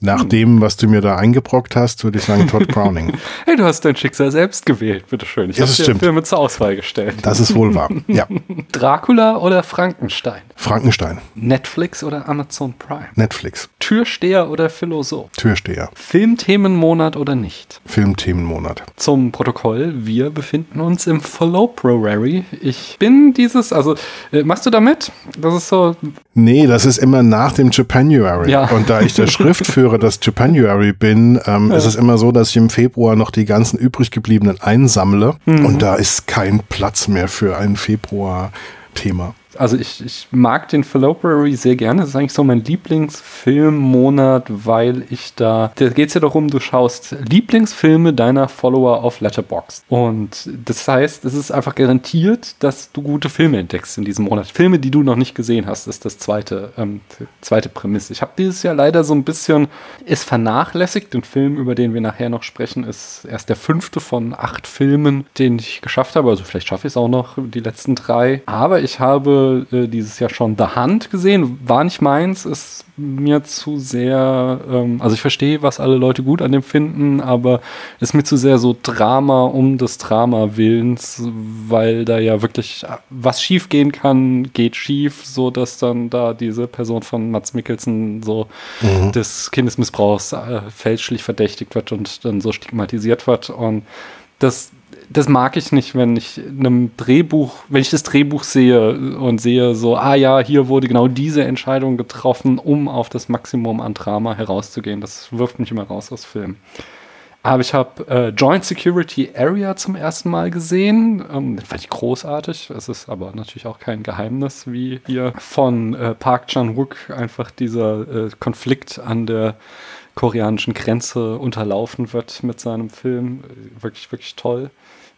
Nach dem, was du mir da eingebrockt hast, würde ich sagen Todd Browning. Hey, du hast dein Schicksal selbst gewählt, bitteschön. Ich habe das dir stimmt. Filme zur Auswahl gestellt. Das ist wohl wahr. Ja, Dracula oder Frankenstein? Frankenstein, Netflix oder Amazon Prime? Netflix, Türsteher oder Philosoph? Türsteher, Filmthemenmonat oder nicht? Filmthemenmonat. Zum Protokoll, wir befinden uns im Follow-Prorary. Ich bin dieses, also, äh, machst du damit? Das ist so, Nee, das ist immer nach dem Japanuary. Ja. Und da ich der Schriftführer Zuhörer des Japanuary bin, ähm, ja. ist es immer so, dass ich im Februar noch die ganzen übrig gebliebenen einsammle. Mhm. Und da ist kein Platz mehr für ein Februar-Thema also ich, ich mag den Fallopery sehr gerne. Das ist eigentlich so mein Lieblingsfilmmonat, weil ich da, da geht es ja darum, du schaust Lieblingsfilme deiner Follower auf Letterboxd. Und das heißt, es ist einfach garantiert, dass du gute Filme entdeckst in diesem Monat. Filme, die du noch nicht gesehen hast, ist das zweite, ähm, zweite Prämisse. Ich habe dieses Jahr leider so ein bisschen es vernachlässigt. Den Film, über den wir nachher noch sprechen, ist erst der fünfte von acht Filmen, den ich geschafft habe. Also vielleicht schaffe ich es auch noch, die letzten drei. Aber ich habe äh, dieses Jahr schon The Hand gesehen. War nicht meins, ist mir zu sehr, ähm, also ich verstehe, was alle Leute gut an dem finden, aber ist mir zu sehr so Drama um des Drama Willens, weil da ja wirklich was schief gehen kann, geht schief, so dass dann da diese Person von Mats Mikkelsen so mhm. des Kindesmissbrauchs äh, fälschlich verdächtigt wird und dann so stigmatisiert wird und das das mag ich nicht, wenn ich einem Drehbuch, wenn ich das Drehbuch sehe und sehe so, ah ja, hier wurde genau diese Entscheidung getroffen, um auf das Maximum an Drama herauszugehen. Das wirft mich immer raus aus Filmen. Aber ich habe äh, Joint Security Area zum ersten Mal gesehen. Ähm, das fand ich großartig. Es ist aber natürlich auch kein Geheimnis, wie hier von äh, Park Chan-wook einfach dieser äh, Konflikt an der koreanischen Grenze unterlaufen wird mit seinem Film. Wirklich, wirklich toll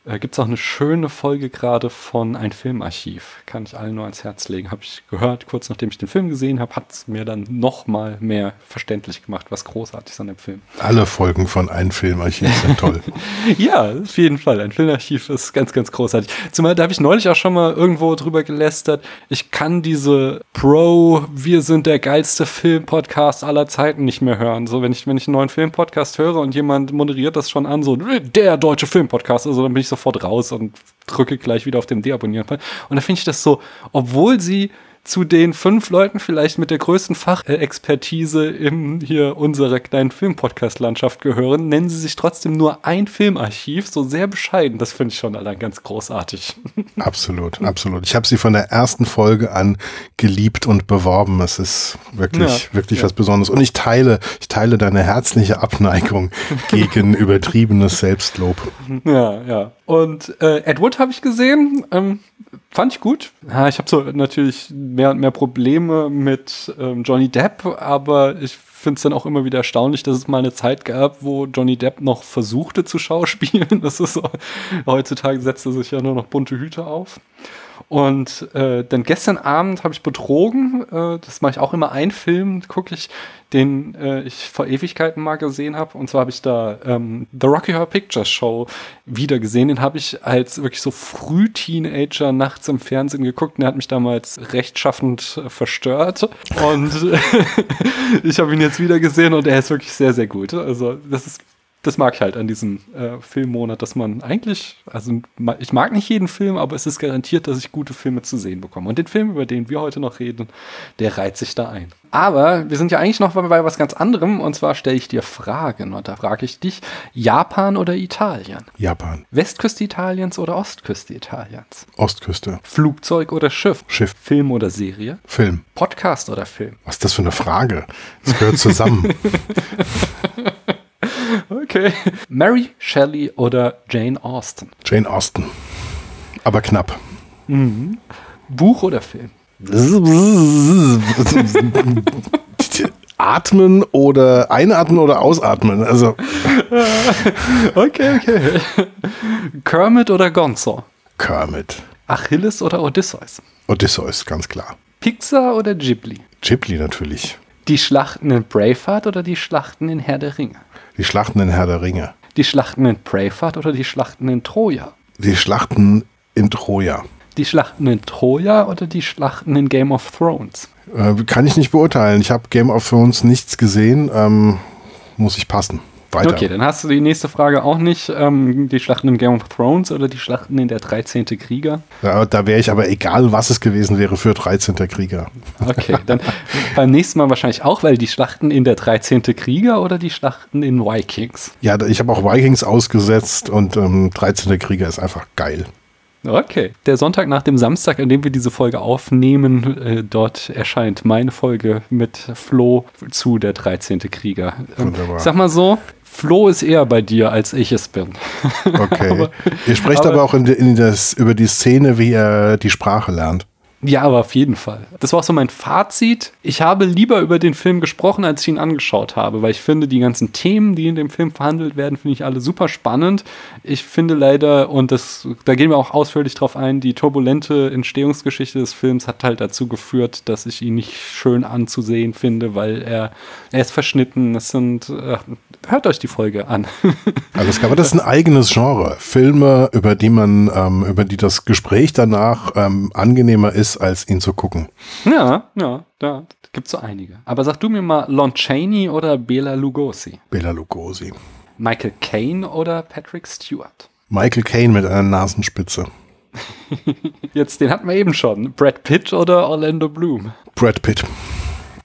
äh, gibt es auch eine schöne Folge gerade von Ein Filmarchiv. Kann ich allen nur ans Herz legen. Habe ich gehört, kurz nachdem ich den Film gesehen habe, hat es mir dann noch mal mehr verständlich gemacht, was großartig ist an dem Film. Alle Folgen von Ein Filmarchiv sind toll. ja, auf jeden Fall. Ein Filmarchiv ist ganz, ganz großartig. Zumal, da habe ich neulich auch schon mal irgendwo drüber gelästert. Ich kann diese Pro, wir sind der geilste Filmpodcast aller Zeiten nicht mehr hören. So, wenn ich, wenn ich einen neuen Filmpodcast höre und jemand moderiert das schon an, so der deutsche Filmpodcast, also dann bin ich so sofort raus und drücke gleich wieder auf den Deabonnieren. Und da finde ich das so, obwohl sie zu den fünf Leuten vielleicht mit der größten Fachexpertise in hier unserer kleinen Filmpodcast-Landschaft gehören, nennen sie sich trotzdem nur ein Filmarchiv, so sehr bescheiden. Das finde ich schon allein ganz großartig. Absolut, absolut. Ich habe sie von der ersten Folge an geliebt und beworben. Es ist wirklich, ja, wirklich ja. was Besonderes. Und ich teile, ich teile deine herzliche Abneigung gegen übertriebenes Selbstlob. Ja, ja. Und äh, Ed Wood habe ich gesehen. Ähm, fand ich gut. Ja, ich habe so natürlich mehr und mehr Probleme mit ähm, Johnny Depp, aber ich finde es dann auch immer wieder erstaunlich, dass es mal eine Zeit gab, wo Johnny Depp noch versuchte zu schauspielen. Das ist heutzutage setzt er sich ja nur noch bunte Hüte auf. Und äh, dann gestern Abend habe ich betrogen, äh, das mache ich auch immer ein Film, gucke ich, den äh, ich vor Ewigkeiten mal gesehen habe. Und zwar habe ich da ähm, The Rocky Horror Picture Show wieder gesehen. Den habe ich als wirklich so Früh-Teenager nachts im Fernsehen geguckt. Der hat mich damals rechtschaffend verstört. Und ich habe ihn jetzt wieder gesehen und er ist wirklich sehr, sehr gut. Also das ist das mag ich halt an diesem äh, Filmmonat, dass man eigentlich, also ich mag nicht jeden Film, aber es ist garantiert, dass ich gute Filme zu sehen bekomme. Und den Film, über den wir heute noch reden, der reiht sich da ein. Aber wir sind ja eigentlich noch bei was ganz anderem und zwar stelle ich dir Fragen und da frage ich dich, Japan oder Italien? Japan. Westküste Italiens oder Ostküste Italiens? Ostküste. Flugzeug oder Schiff? Schiff. Film oder Serie? Film. Podcast oder Film? Was ist das für eine Frage? Das gehört zusammen. Okay. Mary Shelley oder Jane Austen? Jane Austen. Aber knapp. Mhm. Buch oder Film? Atmen oder einatmen oder ausatmen. Also. okay, okay. Kermit oder Gonzo? Kermit. Achilles oder Odysseus? Odysseus, ganz klar. Pixar oder Ghibli? Ghibli natürlich. Die Schlachten in Braveheart oder die Schlachten in Herr der Ringe? Die Schlachten in Herr der Ringe. Die Schlachten in Braveheart oder die Schlachten in Troja? Die Schlachten in Troja. Die Schlachten in Troja oder die Schlachten in Game of Thrones? Äh, kann ich nicht beurteilen. Ich habe Game of Thrones nichts gesehen. Ähm, muss ich passen weiter. Okay, dann hast du die nächste Frage auch nicht. Ähm, die Schlachten in Game of Thrones oder die Schlachten in der 13. Krieger? Ja, da wäre ich aber egal, was es gewesen wäre für 13. Krieger. Okay, dann beim nächsten Mal wahrscheinlich auch, weil die Schlachten in der 13. Krieger oder die Schlachten in Vikings? Ja, ich habe auch Vikings ausgesetzt und ähm, 13. Krieger ist einfach geil. Okay. Der Sonntag nach dem Samstag, an dem wir diese Folge aufnehmen, äh, dort erscheint meine Folge mit Flo zu der 13. Krieger. Ähm, Wunderbar. Ich sag mal so, Flo ist eher bei dir, als ich es bin. Okay. aber, Ihr sprecht aber, aber auch in, in das, über die Szene, wie er die Sprache lernt. Ja, aber auf jeden Fall. Das war auch so mein Fazit. Ich habe lieber über den Film gesprochen, als ich ihn angeschaut habe, weil ich finde, die ganzen Themen, die in dem Film verhandelt werden, finde ich alle super spannend. Ich finde leider, und das, da gehen wir auch ausführlich drauf ein, die turbulente Entstehungsgeschichte des Films hat halt dazu geführt, dass ich ihn nicht schön anzusehen finde, weil er, er ist verschnitten. Es sind, äh, hört euch die Folge an. Alles klar, aber das ist ein eigenes Genre. Filme, über die man, ähm, über die das Gespräch danach ähm, angenehmer ist, als ihn zu gucken. Ja, ja, da gibt es so einige. Aber sag du mir mal Lon Chaney oder Bela Lugosi? Bela Lugosi. Michael Caine oder Patrick Stewart? Michael Caine mit einer Nasenspitze. Jetzt, den hatten wir eben schon. Brad Pitt oder Orlando Bloom? Brad Pitt.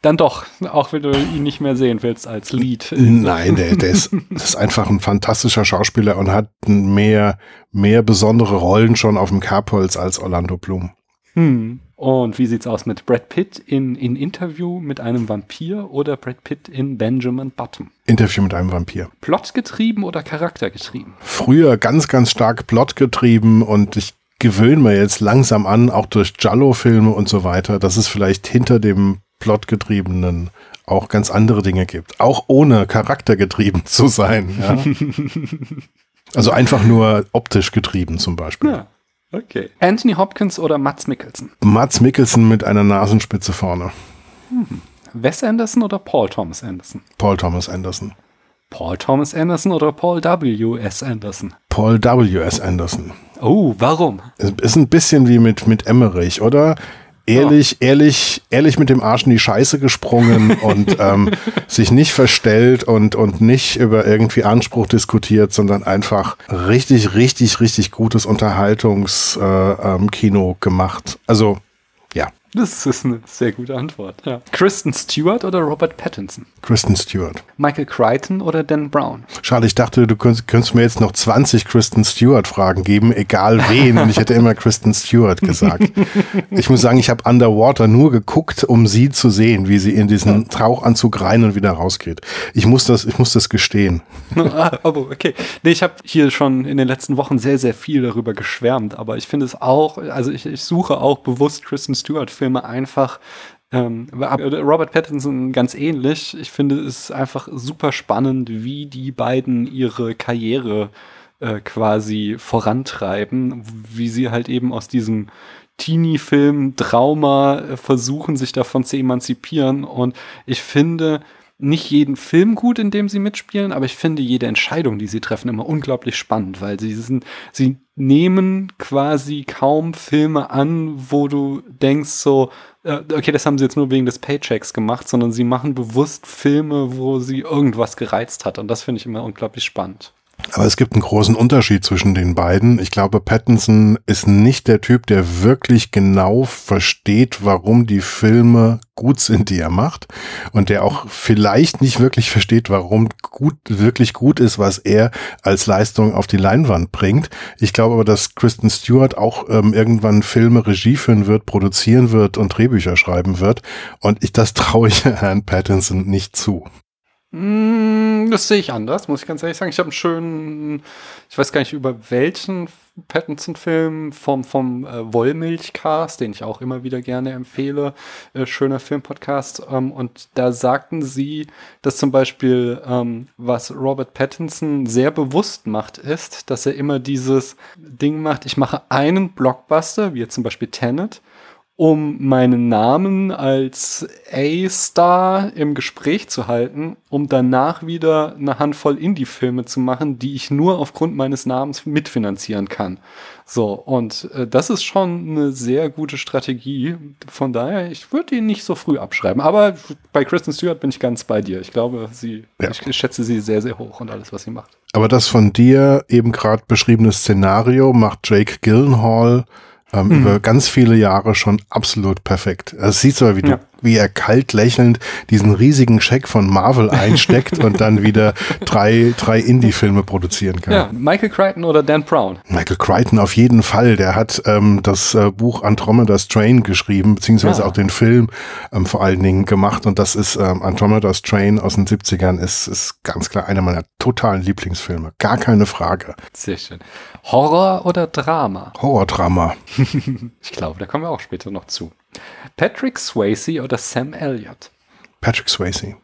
Dann doch, auch wenn du ihn nicht mehr sehen willst als Lied. Nein, der, der ist, ist einfach ein fantastischer Schauspieler und hat mehr, mehr besondere Rollen schon auf dem Kerbholz als Orlando Bloom. Hm. Und wie sieht's aus mit Brad Pitt in, in Interview mit einem Vampir oder Brad Pitt in Benjamin Button? Interview mit einem Vampir. Plotgetrieben oder charaktergetrieben? Früher ganz, ganz stark plotgetrieben und ich gewöhne mir jetzt langsam an, auch durch Jallo-Filme und so weiter, dass es vielleicht hinter dem Plotgetriebenen auch ganz andere Dinge gibt. Auch ohne charaktergetrieben zu sein. Ja? also einfach nur optisch getrieben zum Beispiel. Ja. Okay. Anthony Hopkins oder Mats Mikkelsen? Mats Mikkelsen mit einer Nasenspitze vorne. Hm. Wes Anderson oder Paul Thomas Anderson? Paul Thomas Anderson. Paul Thomas Anderson oder Paul W. S. Anderson? Paul W. S. Anderson. Oh, warum? Es ist ein bisschen wie mit, mit Emmerich, oder? Ehrlich, ja. ehrlich, ehrlich mit dem Arsch in die Scheiße gesprungen und ähm, sich nicht verstellt und, und nicht über irgendwie Anspruch diskutiert, sondern einfach richtig, richtig, richtig gutes Unterhaltungskino äh, ähm, gemacht. Also. Das ist eine sehr gute Antwort. Ja. Kristen Stewart oder Robert Pattinson? Kristen Stewart. Michael Crichton oder Dan Brown? Schade, ich dachte, du könntest, könntest mir jetzt noch 20 Kristen Stewart Fragen geben, egal wen. Und ich hätte immer Kristen Stewart gesagt. ich muss sagen, ich habe Underwater nur geguckt, um sie zu sehen, wie sie in diesen Tauchanzug rein und wieder rausgeht. Ich muss das, ich muss das gestehen. ah, okay. Nee, ich habe hier schon in den letzten Wochen sehr, sehr viel darüber geschwärmt, aber ich finde es auch, also ich, ich suche auch bewusst Kristen Stewart Filme einfach. Ähm, Robert Pattinson ganz ähnlich. Ich finde es einfach super spannend, wie die beiden ihre Karriere äh, quasi vorantreiben, wie sie halt eben aus diesem Teenie-Film Trauma äh, versuchen, sich davon zu emanzipieren. Und ich finde, nicht jeden Film gut, in dem sie mitspielen, aber ich finde jede Entscheidung, die sie treffen, immer unglaublich spannend, weil sie sind, sie nehmen quasi kaum Filme an, wo du denkst so, äh, okay, das haben sie jetzt nur wegen des Paychecks gemacht, sondern sie machen bewusst Filme, wo sie irgendwas gereizt hat und das finde ich immer unglaublich spannend. Aber es gibt einen großen Unterschied zwischen den beiden. Ich glaube, Pattinson ist nicht der Typ, der wirklich genau versteht, warum die Filme gut sind, die er macht. Und der auch vielleicht nicht wirklich versteht, warum gut, wirklich gut ist, was er als Leistung auf die Leinwand bringt. Ich glaube aber, dass Kristen Stewart auch ähm, irgendwann Filme Regie führen wird, produzieren wird und Drehbücher schreiben wird. Und ich, das traue ich Herrn Pattinson nicht zu. Mm, das sehe ich anders, muss ich ganz ehrlich sagen. Ich habe einen schönen, ich weiß gar nicht über welchen Pattinson-Film vom, vom äh, Wollmilchcast, den ich auch immer wieder gerne empfehle. Äh, schöner Filmpodcast. Ähm, und da sagten sie, dass zum Beispiel, ähm, was Robert Pattinson sehr bewusst macht, ist, dass er immer dieses Ding macht, ich mache einen Blockbuster, wie jetzt zum Beispiel Tenet, um meinen Namen als A-Star im Gespräch zu halten, um danach wieder eine Handvoll Indie-Filme zu machen, die ich nur aufgrund meines Namens mitfinanzieren kann. So, und äh, das ist schon eine sehr gute Strategie. Von daher, ich würde ihn nicht so früh abschreiben. Aber bei Kristen Stewart bin ich ganz bei dir. Ich glaube, sie, ja. ich, ich schätze sie sehr, sehr hoch und alles, was sie macht. Aber das von dir eben gerade beschriebene Szenario macht Jake Gyllenhaal ähm, mhm. über ganz viele Jahre schon absolut perfekt. Es sieht so wie du. Wie er kalt lächelnd diesen riesigen Scheck von Marvel einsteckt und dann wieder drei, drei Indie-Filme produzieren kann. Ja, Michael Crichton oder Dan Brown? Michael Crichton auf jeden Fall. Der hat ähm, das äh, Buch Andromeda's Train geschrieben, beziehungsweise Ja. auch den Film ähm, vor allen Dingen gemacht. Und das ist ähm, Andromeda's Train aus den 70ern, ist, ist ganz klar einer meiner totalen Lieblingsfilme. Gar keine Frage. Sehr schön. Horror oder Drama? Horrordrama. Ich glaube, da kommen wir auch später noch zu. Patrick Swayze oder Sam Elliott? Patrick Swayze.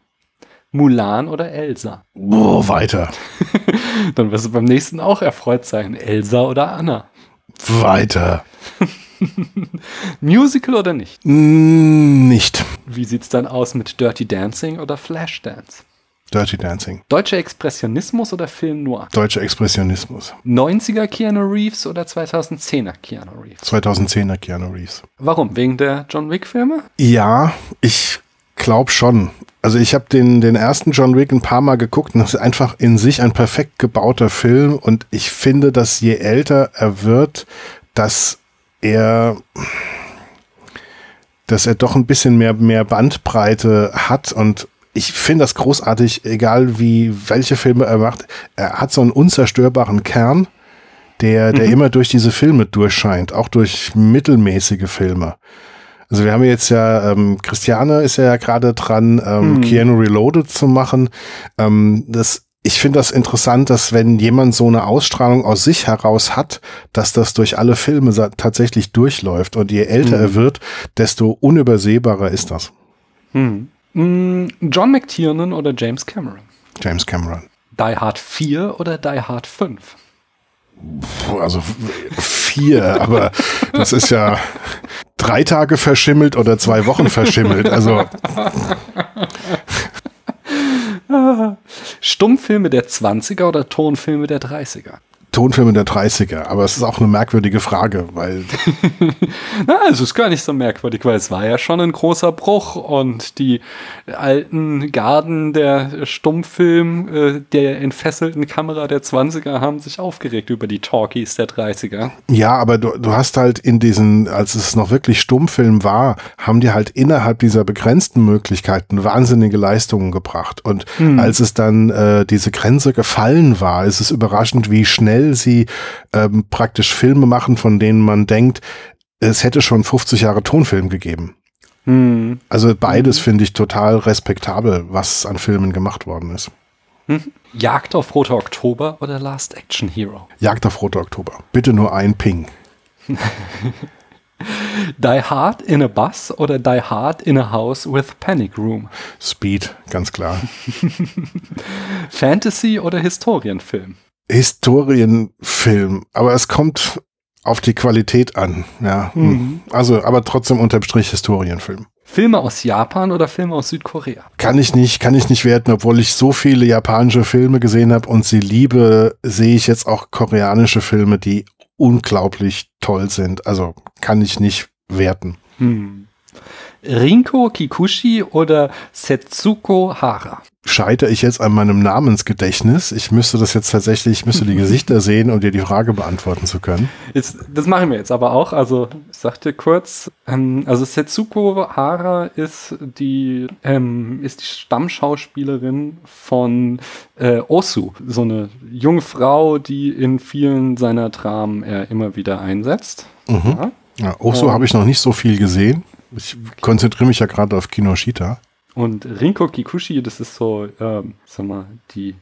Mulan oder Elsa? Boah, weiter. Dann wirst du beim nächsten auch erfreut sein. Elsa oder Anna? Weiter. Musical oder nicht? Nicht. Wie sieht's dann aus mit Dirty Dancing oder Flashdance? Dirty Dancing. Deutscher Expressionismus oder Film Noir? Deutscher Expressionismus. 90er Keanu Reeves oder 2010er Keanu Reeves? 2010er Keanu Reeves. Warum? Wegen der John Wick Filme? Ja, ich glaube schon. Also ich habe den, den ersten John Wick ein paar Mal geguckt und das ist einfach in sich ein perfekt gebauter Film und ich finde, dass je älter er wird, dass er dass er doch ein bisschen mehr, mehr Bandbreite hat und ich finde das großartig, egal wie, welche Filme er macht. Er hat so einen unzerstörbaren Kern, der, der immer durch diese Filme durchscheint, auch durch mittelmäßige Filme. Also wir haben jetzt ja, ähm, Christiane ist ja gerade dran, ähm, Keanu Reloaded zu machen. Ähm, das, ich finde das interessant, dass wenn jemand so eine Ausstrahlung aus sich heraus hat, dass das durch alle Filme tatsächlich durchläuft. Und je älter er wird, desto unübersehbarer ist das. Mm, John McTiernan oder James Cameron? James Cameron. Die Hard 4 oder Die Hard 5? Puh, Also vier, aber das ist ja drei Tage verschimmelt oder zwei Wochen verschimmelt. Also Stummfilme der 20er oder Tonfilme der 30er? Tonfilme der 30er. Aber es ist auch eine merkwürdige Frage, weil Na, es ist gar nicht so merkwürdig, weil es war ja schon ein großer Bruch und die alten Garden der Stummfilm äh, der entfesselten Kamera der 20er haben sich aufgeregt über die Talkies der 30er. Ja, aber du, du hast halt in diesen, als es noch wirklich Stummfilm war, haben die halt innerhalb dieser begrenzten Möglichkeiten wahnsinnige Leistungen gebracht. Und als es dann äh, diese Grenze gefallen war, ist es überraschend, wie schnell sie ähm, praktisch Filme machen, von denen man denkt, es hätte schon 50 Jahre Tonfilm gegeben. Hm. Also beides finde ich total respektabel, was an Filmen gemacht worden ist. Jagd auf Roter Oktober oder Last Action Hero? Jagd auf Rote Oktober. Bitte nur ein Ping. Die Hard in a Bus oder Die Hard in a House with Panic Room? Speed, ganz klar. Fantasy oder Historienfilm? Historienfilm, aber es kommt auf die Qualität an, ja. Also, aber trotzdem unterm Strich Historienfilm. Filme aus Japan oder Filme aus Südkorea? Kann ich nicht, kann ich nicht werten, obwohl ich so viele japanische Filme gesehen habe und sie liebe, sehe ich jetzt auch koreanische Filme, die unglaublich toll sind. Also kann ich nicht werten. Hm. Rinko Kikuchi oder Setsuko Hara? Scheitere ich jetzt an meinem Namensgedächtnis? Ich müsste das jetzt tatsächlich, ich müsste die Gesichter sehen, um dir die Frage beantworten zu können. Jetzt, das machen wir jetzt aber auch. Also, ich sagte kurz, ähm, also Setsuko Hara ist die, ähm, ist die Stammschauspielerin von äh, Osu, so eine junge Frau, die in vielen seiner Dramen er immer wieder einsetzt. Ja. Ja, Oso Ähm. habe ich noch nicht so viel gesehen. Ich konzentriere mich ja gerade auf Kinoshita. Und Rinko Kikuchi, das ist so, ähm, sag mal, die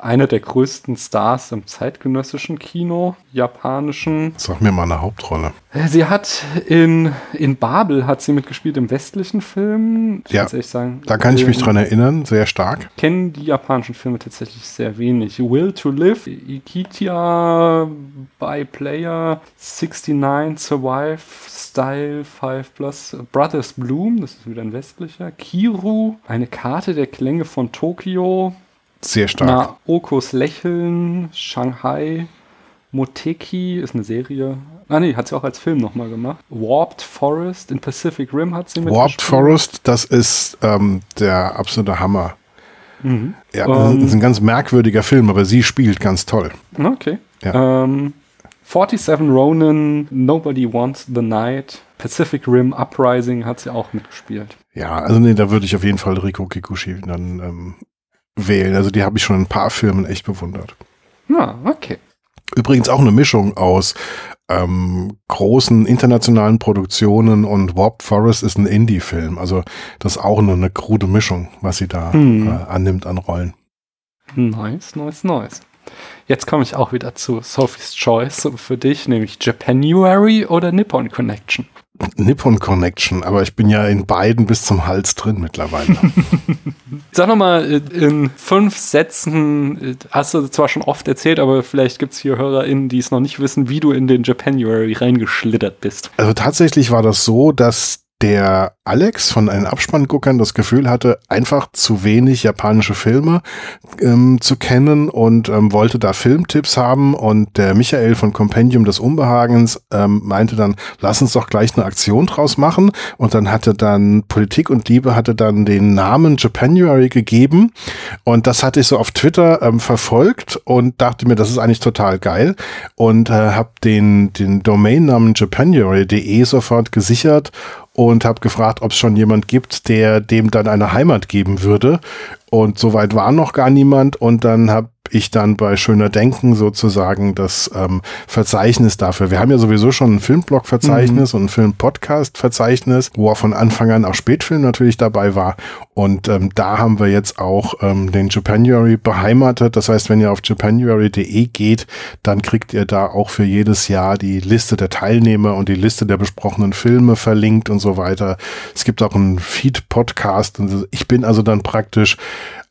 einer der größten Stars im zeitgenössischen Kino, japanischen. Sag mir mal eine Hauptrolle. Äh, Sie hat in, in Babel hat sie mitgespielt im westlichen Film. Ich Ja, sagen, Da kann ich mich ähm, dran erinnern, sehr stark. kennen die japanischen Filme tatsächlich sehr wenig. Will to Live, Ikitia, By Player, 69, Survive, Style 5 Plus, Brothers Bloom, das ist wieder ein westlicher, Kiru, eine Karte der Klänge von Tokio, Sehr stark. Naokos Lächeln, Shanghai, Moteki ist eine Serie. Ah nee, hat sie auch als Film nochmal gemacht. Warped Forest in Pacific Rim hat sie Warped mitgespielt. Forest, das ist ähm, der absolute Hammer. Mhm. Ja, Ähm. das ist ein ganz merkwürdiger Film, aber sie spielt ganz toll. Okay. Ja. Ähm, 47 Ronin, Nobody Wants the Night, Pacific Rim Uprising hat sie auch mitgespielt. Ja, also nee, da würde ich auf jeden Fall Riko Kikuchi dann ähm, wählen. Also die habe ich schon in ein paar Filmen echt bewundert. Ja, okay. Übrigens auch eine Mischung aus ähm, großen internationalen Produktionen und Warp Forest ist ein Indie-Film. Also das ist auch eine, eine krude Mischung, was sie da hm. äh, annimmt an Rollen. Nice, nice, nice. Jetzt komme ich auch wieder zu Sophie's Choice für dich, nämlich Japanuary oder Nippon Connection. Nippon Connection, aber ich bin ja in beiden bis zum Hals drin mittlerweile. Sag nochmal äh, in fünf Sätzen, äh, hast du zwar schon oft erzählt, aber vielleicht gibt es hier HörerInnen, die es noch nicht wissen, wie du in den Japanuary reingeschlittert bist. Also tatsächlich war das so, dass der Alex von einen Abspannguckern das Gefühl hatte, einfach zu wenig japanische Filme ähm, zu kennen und ähm, wollte da Filmtipps haben. Und der Michael von Compendium des Unbehagens ähm, meinte dann, lass uns doch gleich eine Aktion draus machen. Und dann hatte dann Politik und Liebe hatte dann den Namen Japanuary gegeben. Und das hatte ich so auf Twitter ähm, verfolgt und dachte mir, das ist eigentlich total geil. Und äh, habe den, den Domainnamen japanuary.de sofort gesichert und habe gefragt, ob es schon jemand gibt, der dem dann eine Heimat geben würde. Und soweit war noch gar niemand. Und dann habe ich dann bei Schöner Denken sozusagen das ähm, Verzeichnis dafür. Wir haben ja sowieso schon ein Filmblog-Verzeichnis mhm. und ein Film-Podcast-Verzeichnis, wo auch von Anfang an auch Spätfilm natürlich dabei war. Und ähm, da haben wir jetzt auch ähm, den Japanuary beheimatet. Das heißt, wenn ihr auf japanuary.de geht, dann kriegt ihr da auch für jedes Jahr die Liste der Teilnehmer und die Liste der besprochenen Filme verlinkt und so weiter. Es gibt auch einen Feed-Podcast. Ich bin also dann praktisch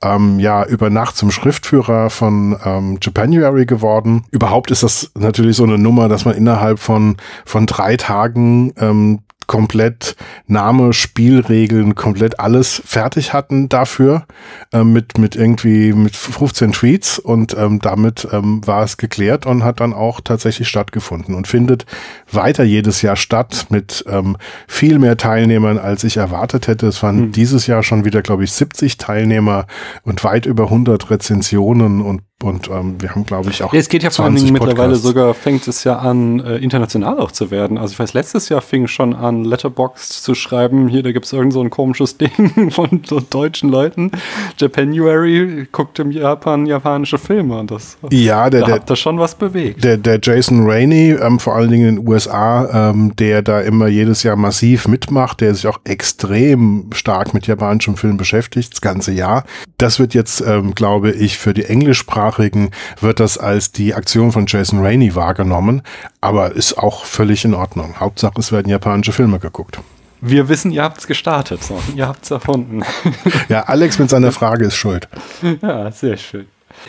ähm, ja über Nacht zum Schriftführer von ähm, Japanuary geworden. Überhaupt ist das natürlich so eine Nummer, dass man innerhalb von, von drei Tagen ähm, komplett Name, Spielregeln, komplett alles fertig hatten dafür, äh, mit, mit irgendwie mit 15 Tweets und ähm, damit ähm, war es geklärt und hat dann auch tatsächlich stattgefunden und findet weiter jedes Jahr statt mit ähm, viel mehr Teilnehmern, als ich erwartet hätte. Es waren mhm. dieses Jahr schon wieder, glaube ich, 70 Teilnehmer und weit über 100 Rezensionen und und ähm, wir haben, glaube ich, auch. Ja, es geht ja vor allen Dingen mittlerweile sogar, fängt es ja an, äh, international auch zu werden. Also ich weiß, letztes Jahr fing schon an, Letterboxd zu schreiben. Hier, da gibt es irgend so ein komisches Ding von so deutschen Leuten. Japanuary guckt im Japan japanische Filme und das, ja, der, da der, hat das schon was bewegt. Der, der Jason Rainey, ähm, vor allen Dingen in den USA, ähm, der da immer jedes Jahr massiv mitmacht, der sich auch extrem stark mit japanischem Film beschäftigt, das ganze Jahr. Das wird jetzt, ähm, glaube ich, für die Englischsprache Englischsprachigen wird das als die Aktion von Jason Rainey wahrgenommen, aber ist auch völlig in Ordnung. Hauptsache, es werden japanische Filme geguckt. Wir wissen, ihr habt es gestartet, so. ihr habt es erfunden. ja, Alex mit seiner Frage ist schuld. Ja, sehr schön.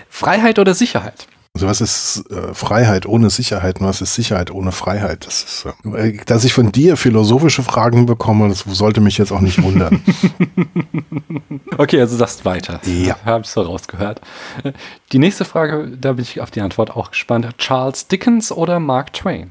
Freiheit oder Sicherheit? Also was ist äh, Freiheit ohne Sicherheit und was ist Sicherheit ohne Freiheit? Das ist, äh, dass ich von dir philosophische Fragen bekomme, das sollte mich jetzt auch nicht wundern. okay, also sagst weiter. Ja. Habe ich so rausgehört. Die nächste Frage, da bin ich auf die Antwort auch gespannt. Charles Dickens oder Mark Twain?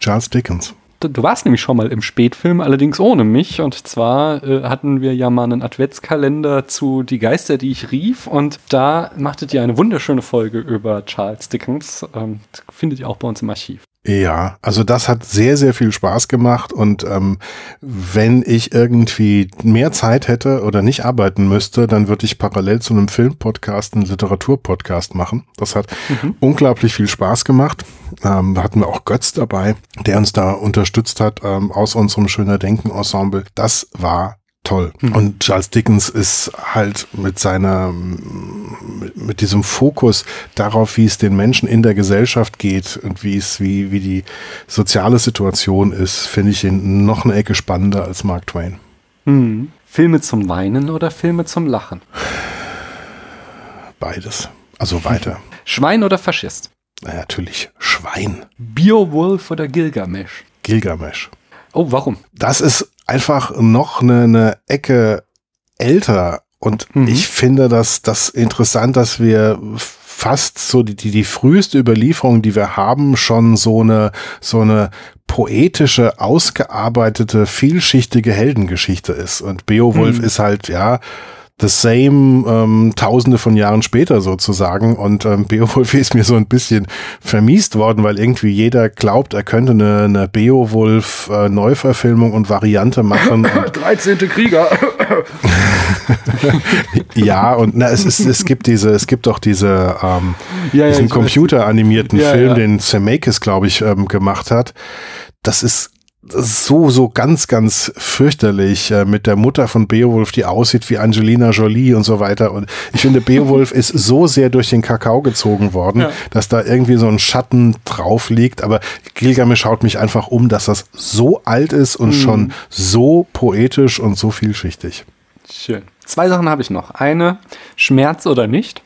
Charles Dickens du warst nämlich schon mal im Spätfilm, allerdings ohne mich. Und zwar äh, hatten wir ja mal einen Adventskalender zu Die Geister, die ich rief. Und da machtet ihr eine wunderschöne Folge über Charles Dickens. Ähm, findet ihr auch bei uns im Archiv. Ja, also das hat sehr, sehr viel Spaß gemacht und ähm, wenn ich irgendwie mehr Zeit hätte oder nicht arbeiten müsste, dann würde ich parallel zu einem Filmpodcast einen Literaturpodcast machen. Das hat mhm. unglaublich viel Spaß gemacht. Ähm, da hatten wir auch Götz dabei, der uns da unterstützt hat ähm, aus unserem Schöner Denken Ensemble. Das war toll. Mhm. Und Charles Dickens ist halt mit seiner, mit, diesem Fokus darauf, wie es den Menschen in der Gesellschaft geht und wie es, wie, wie die soziale Situation ist, finde ich ihn noch eine Ecke spannender als Mark Twain. Mhm. Filme zum Weinen oder Filme zum Lachen? Beides. Also weiter. Schwein oder Faschist? Na, natürlich Schwein. Beowulf oder Gilgamesh? Gilgamesh. Oh, warum? Das ist einfach noch eine, eine Ecke älter. Und mhm. ich finde das, das interessant, dass wir fast so die, die, die früheste Überlieferung, die wir haben, schon so eine, so eine poetische, ausgearbeitete, vielschichtige Heldengeschichte ist. Und Beowulf mhm. ist halt, ja, the same ähm, tausende von Jahren später sozusagen. Und ähm, Beowulf ist mir so ein bisschen vermiest worden, weil irgendwie jeder glaubt, er könnte eine, eine Beowulf äh, Neuverfilmung und Variante machen. 13. Krieger. ja, und na, es, ist, es gibt diese, es gibt doch diese ähm, ja, diesen ja, computeranimierten ja, Film, den Zemeckis, glaube ich, ähm, gemacht hat. Das ist so, so ganz, ganz fürchterlich äh, mit der Mutter von Beowulf, die aussieht wie Angelina Jolie und so weiter. Und ich finde, Beowulf ist so sehr durch den Kakao gezogen worden, ja. dass da irgendwie so ein Schatten drauf liegt. Aber Gilgamesh schaut mich einfach um, dass das so alt ist und mhm. schon so poetisch und so vielschichtig. Schön. Zwei Sachen habe ich noch. Eine, Schmerz oder nicht?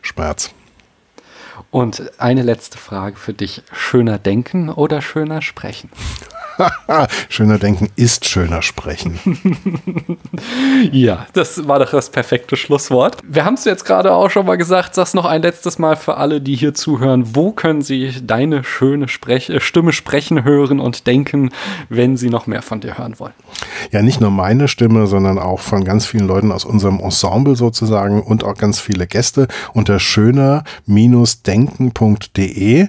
Schmerz. Und eine letzte Frage für dich. Schöner denken oder schöner sprechen? schöner denken ist schöner sprechen. ja, das war doch das perfekte Schlusswort. Wir haben es jetzt gerade auch schon mal gesagt. Sag's noch ein letztes Mal für alle, die hier zuhören. Wo können sie deine schöne Sprech äh, Stimme sprechen hören und denken, wenn sie noch mehr von dir hören wollen? Ja, nicht nur meine Stimme, sondern auch von ganz vielen Leuten aus unserem Ensemble sozusagen und auch ganz viele Gäste unter schöner-denken.de.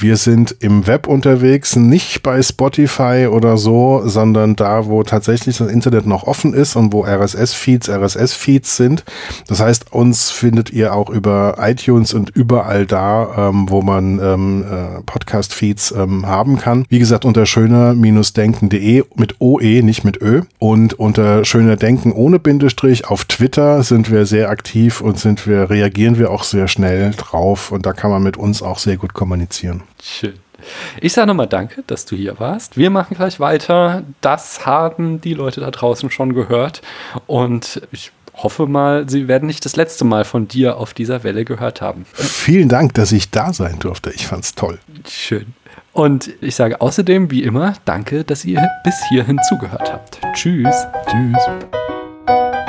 Wir sind im Web unterwegs, nicht bei Spotify oder so, sondern da, wo tatsächlich das Internet noch offen ist und wo RSS-Feeds RSS-Feeds sind. Das heißt, uns findet ihr auch über iTunes und überall da, ähm, wo man ähm, äh, Podcast-Feeds ähm, haben kann. Wie gesagt, unter schöner-denken.de mit OE, nicht mit Ö. Und unter schöner Denken ohne Bindestrich auf Twitter sind wir sehr aktiv und sind wir, reagieren wir auch sehr schnell drauf. Und da kann man mit uns auch sehr gut kommunizieren. Schön. Ich sage nochmal danke, dass du hier warst. Wir machen gleich weiter. Das haben die Leute da draußen schon gehört. Und ich hoffe mal, sie werden nicht das letzte Mal von dir auf dieser Welle gehört haben. Vielen Dank, dass ich da sein durfte. Ich fand's toll. Schön. Und ich sage außerdem, wie immer, danke, dass ihr bis hierhin zugehört habt. Tschüss. Tschüss.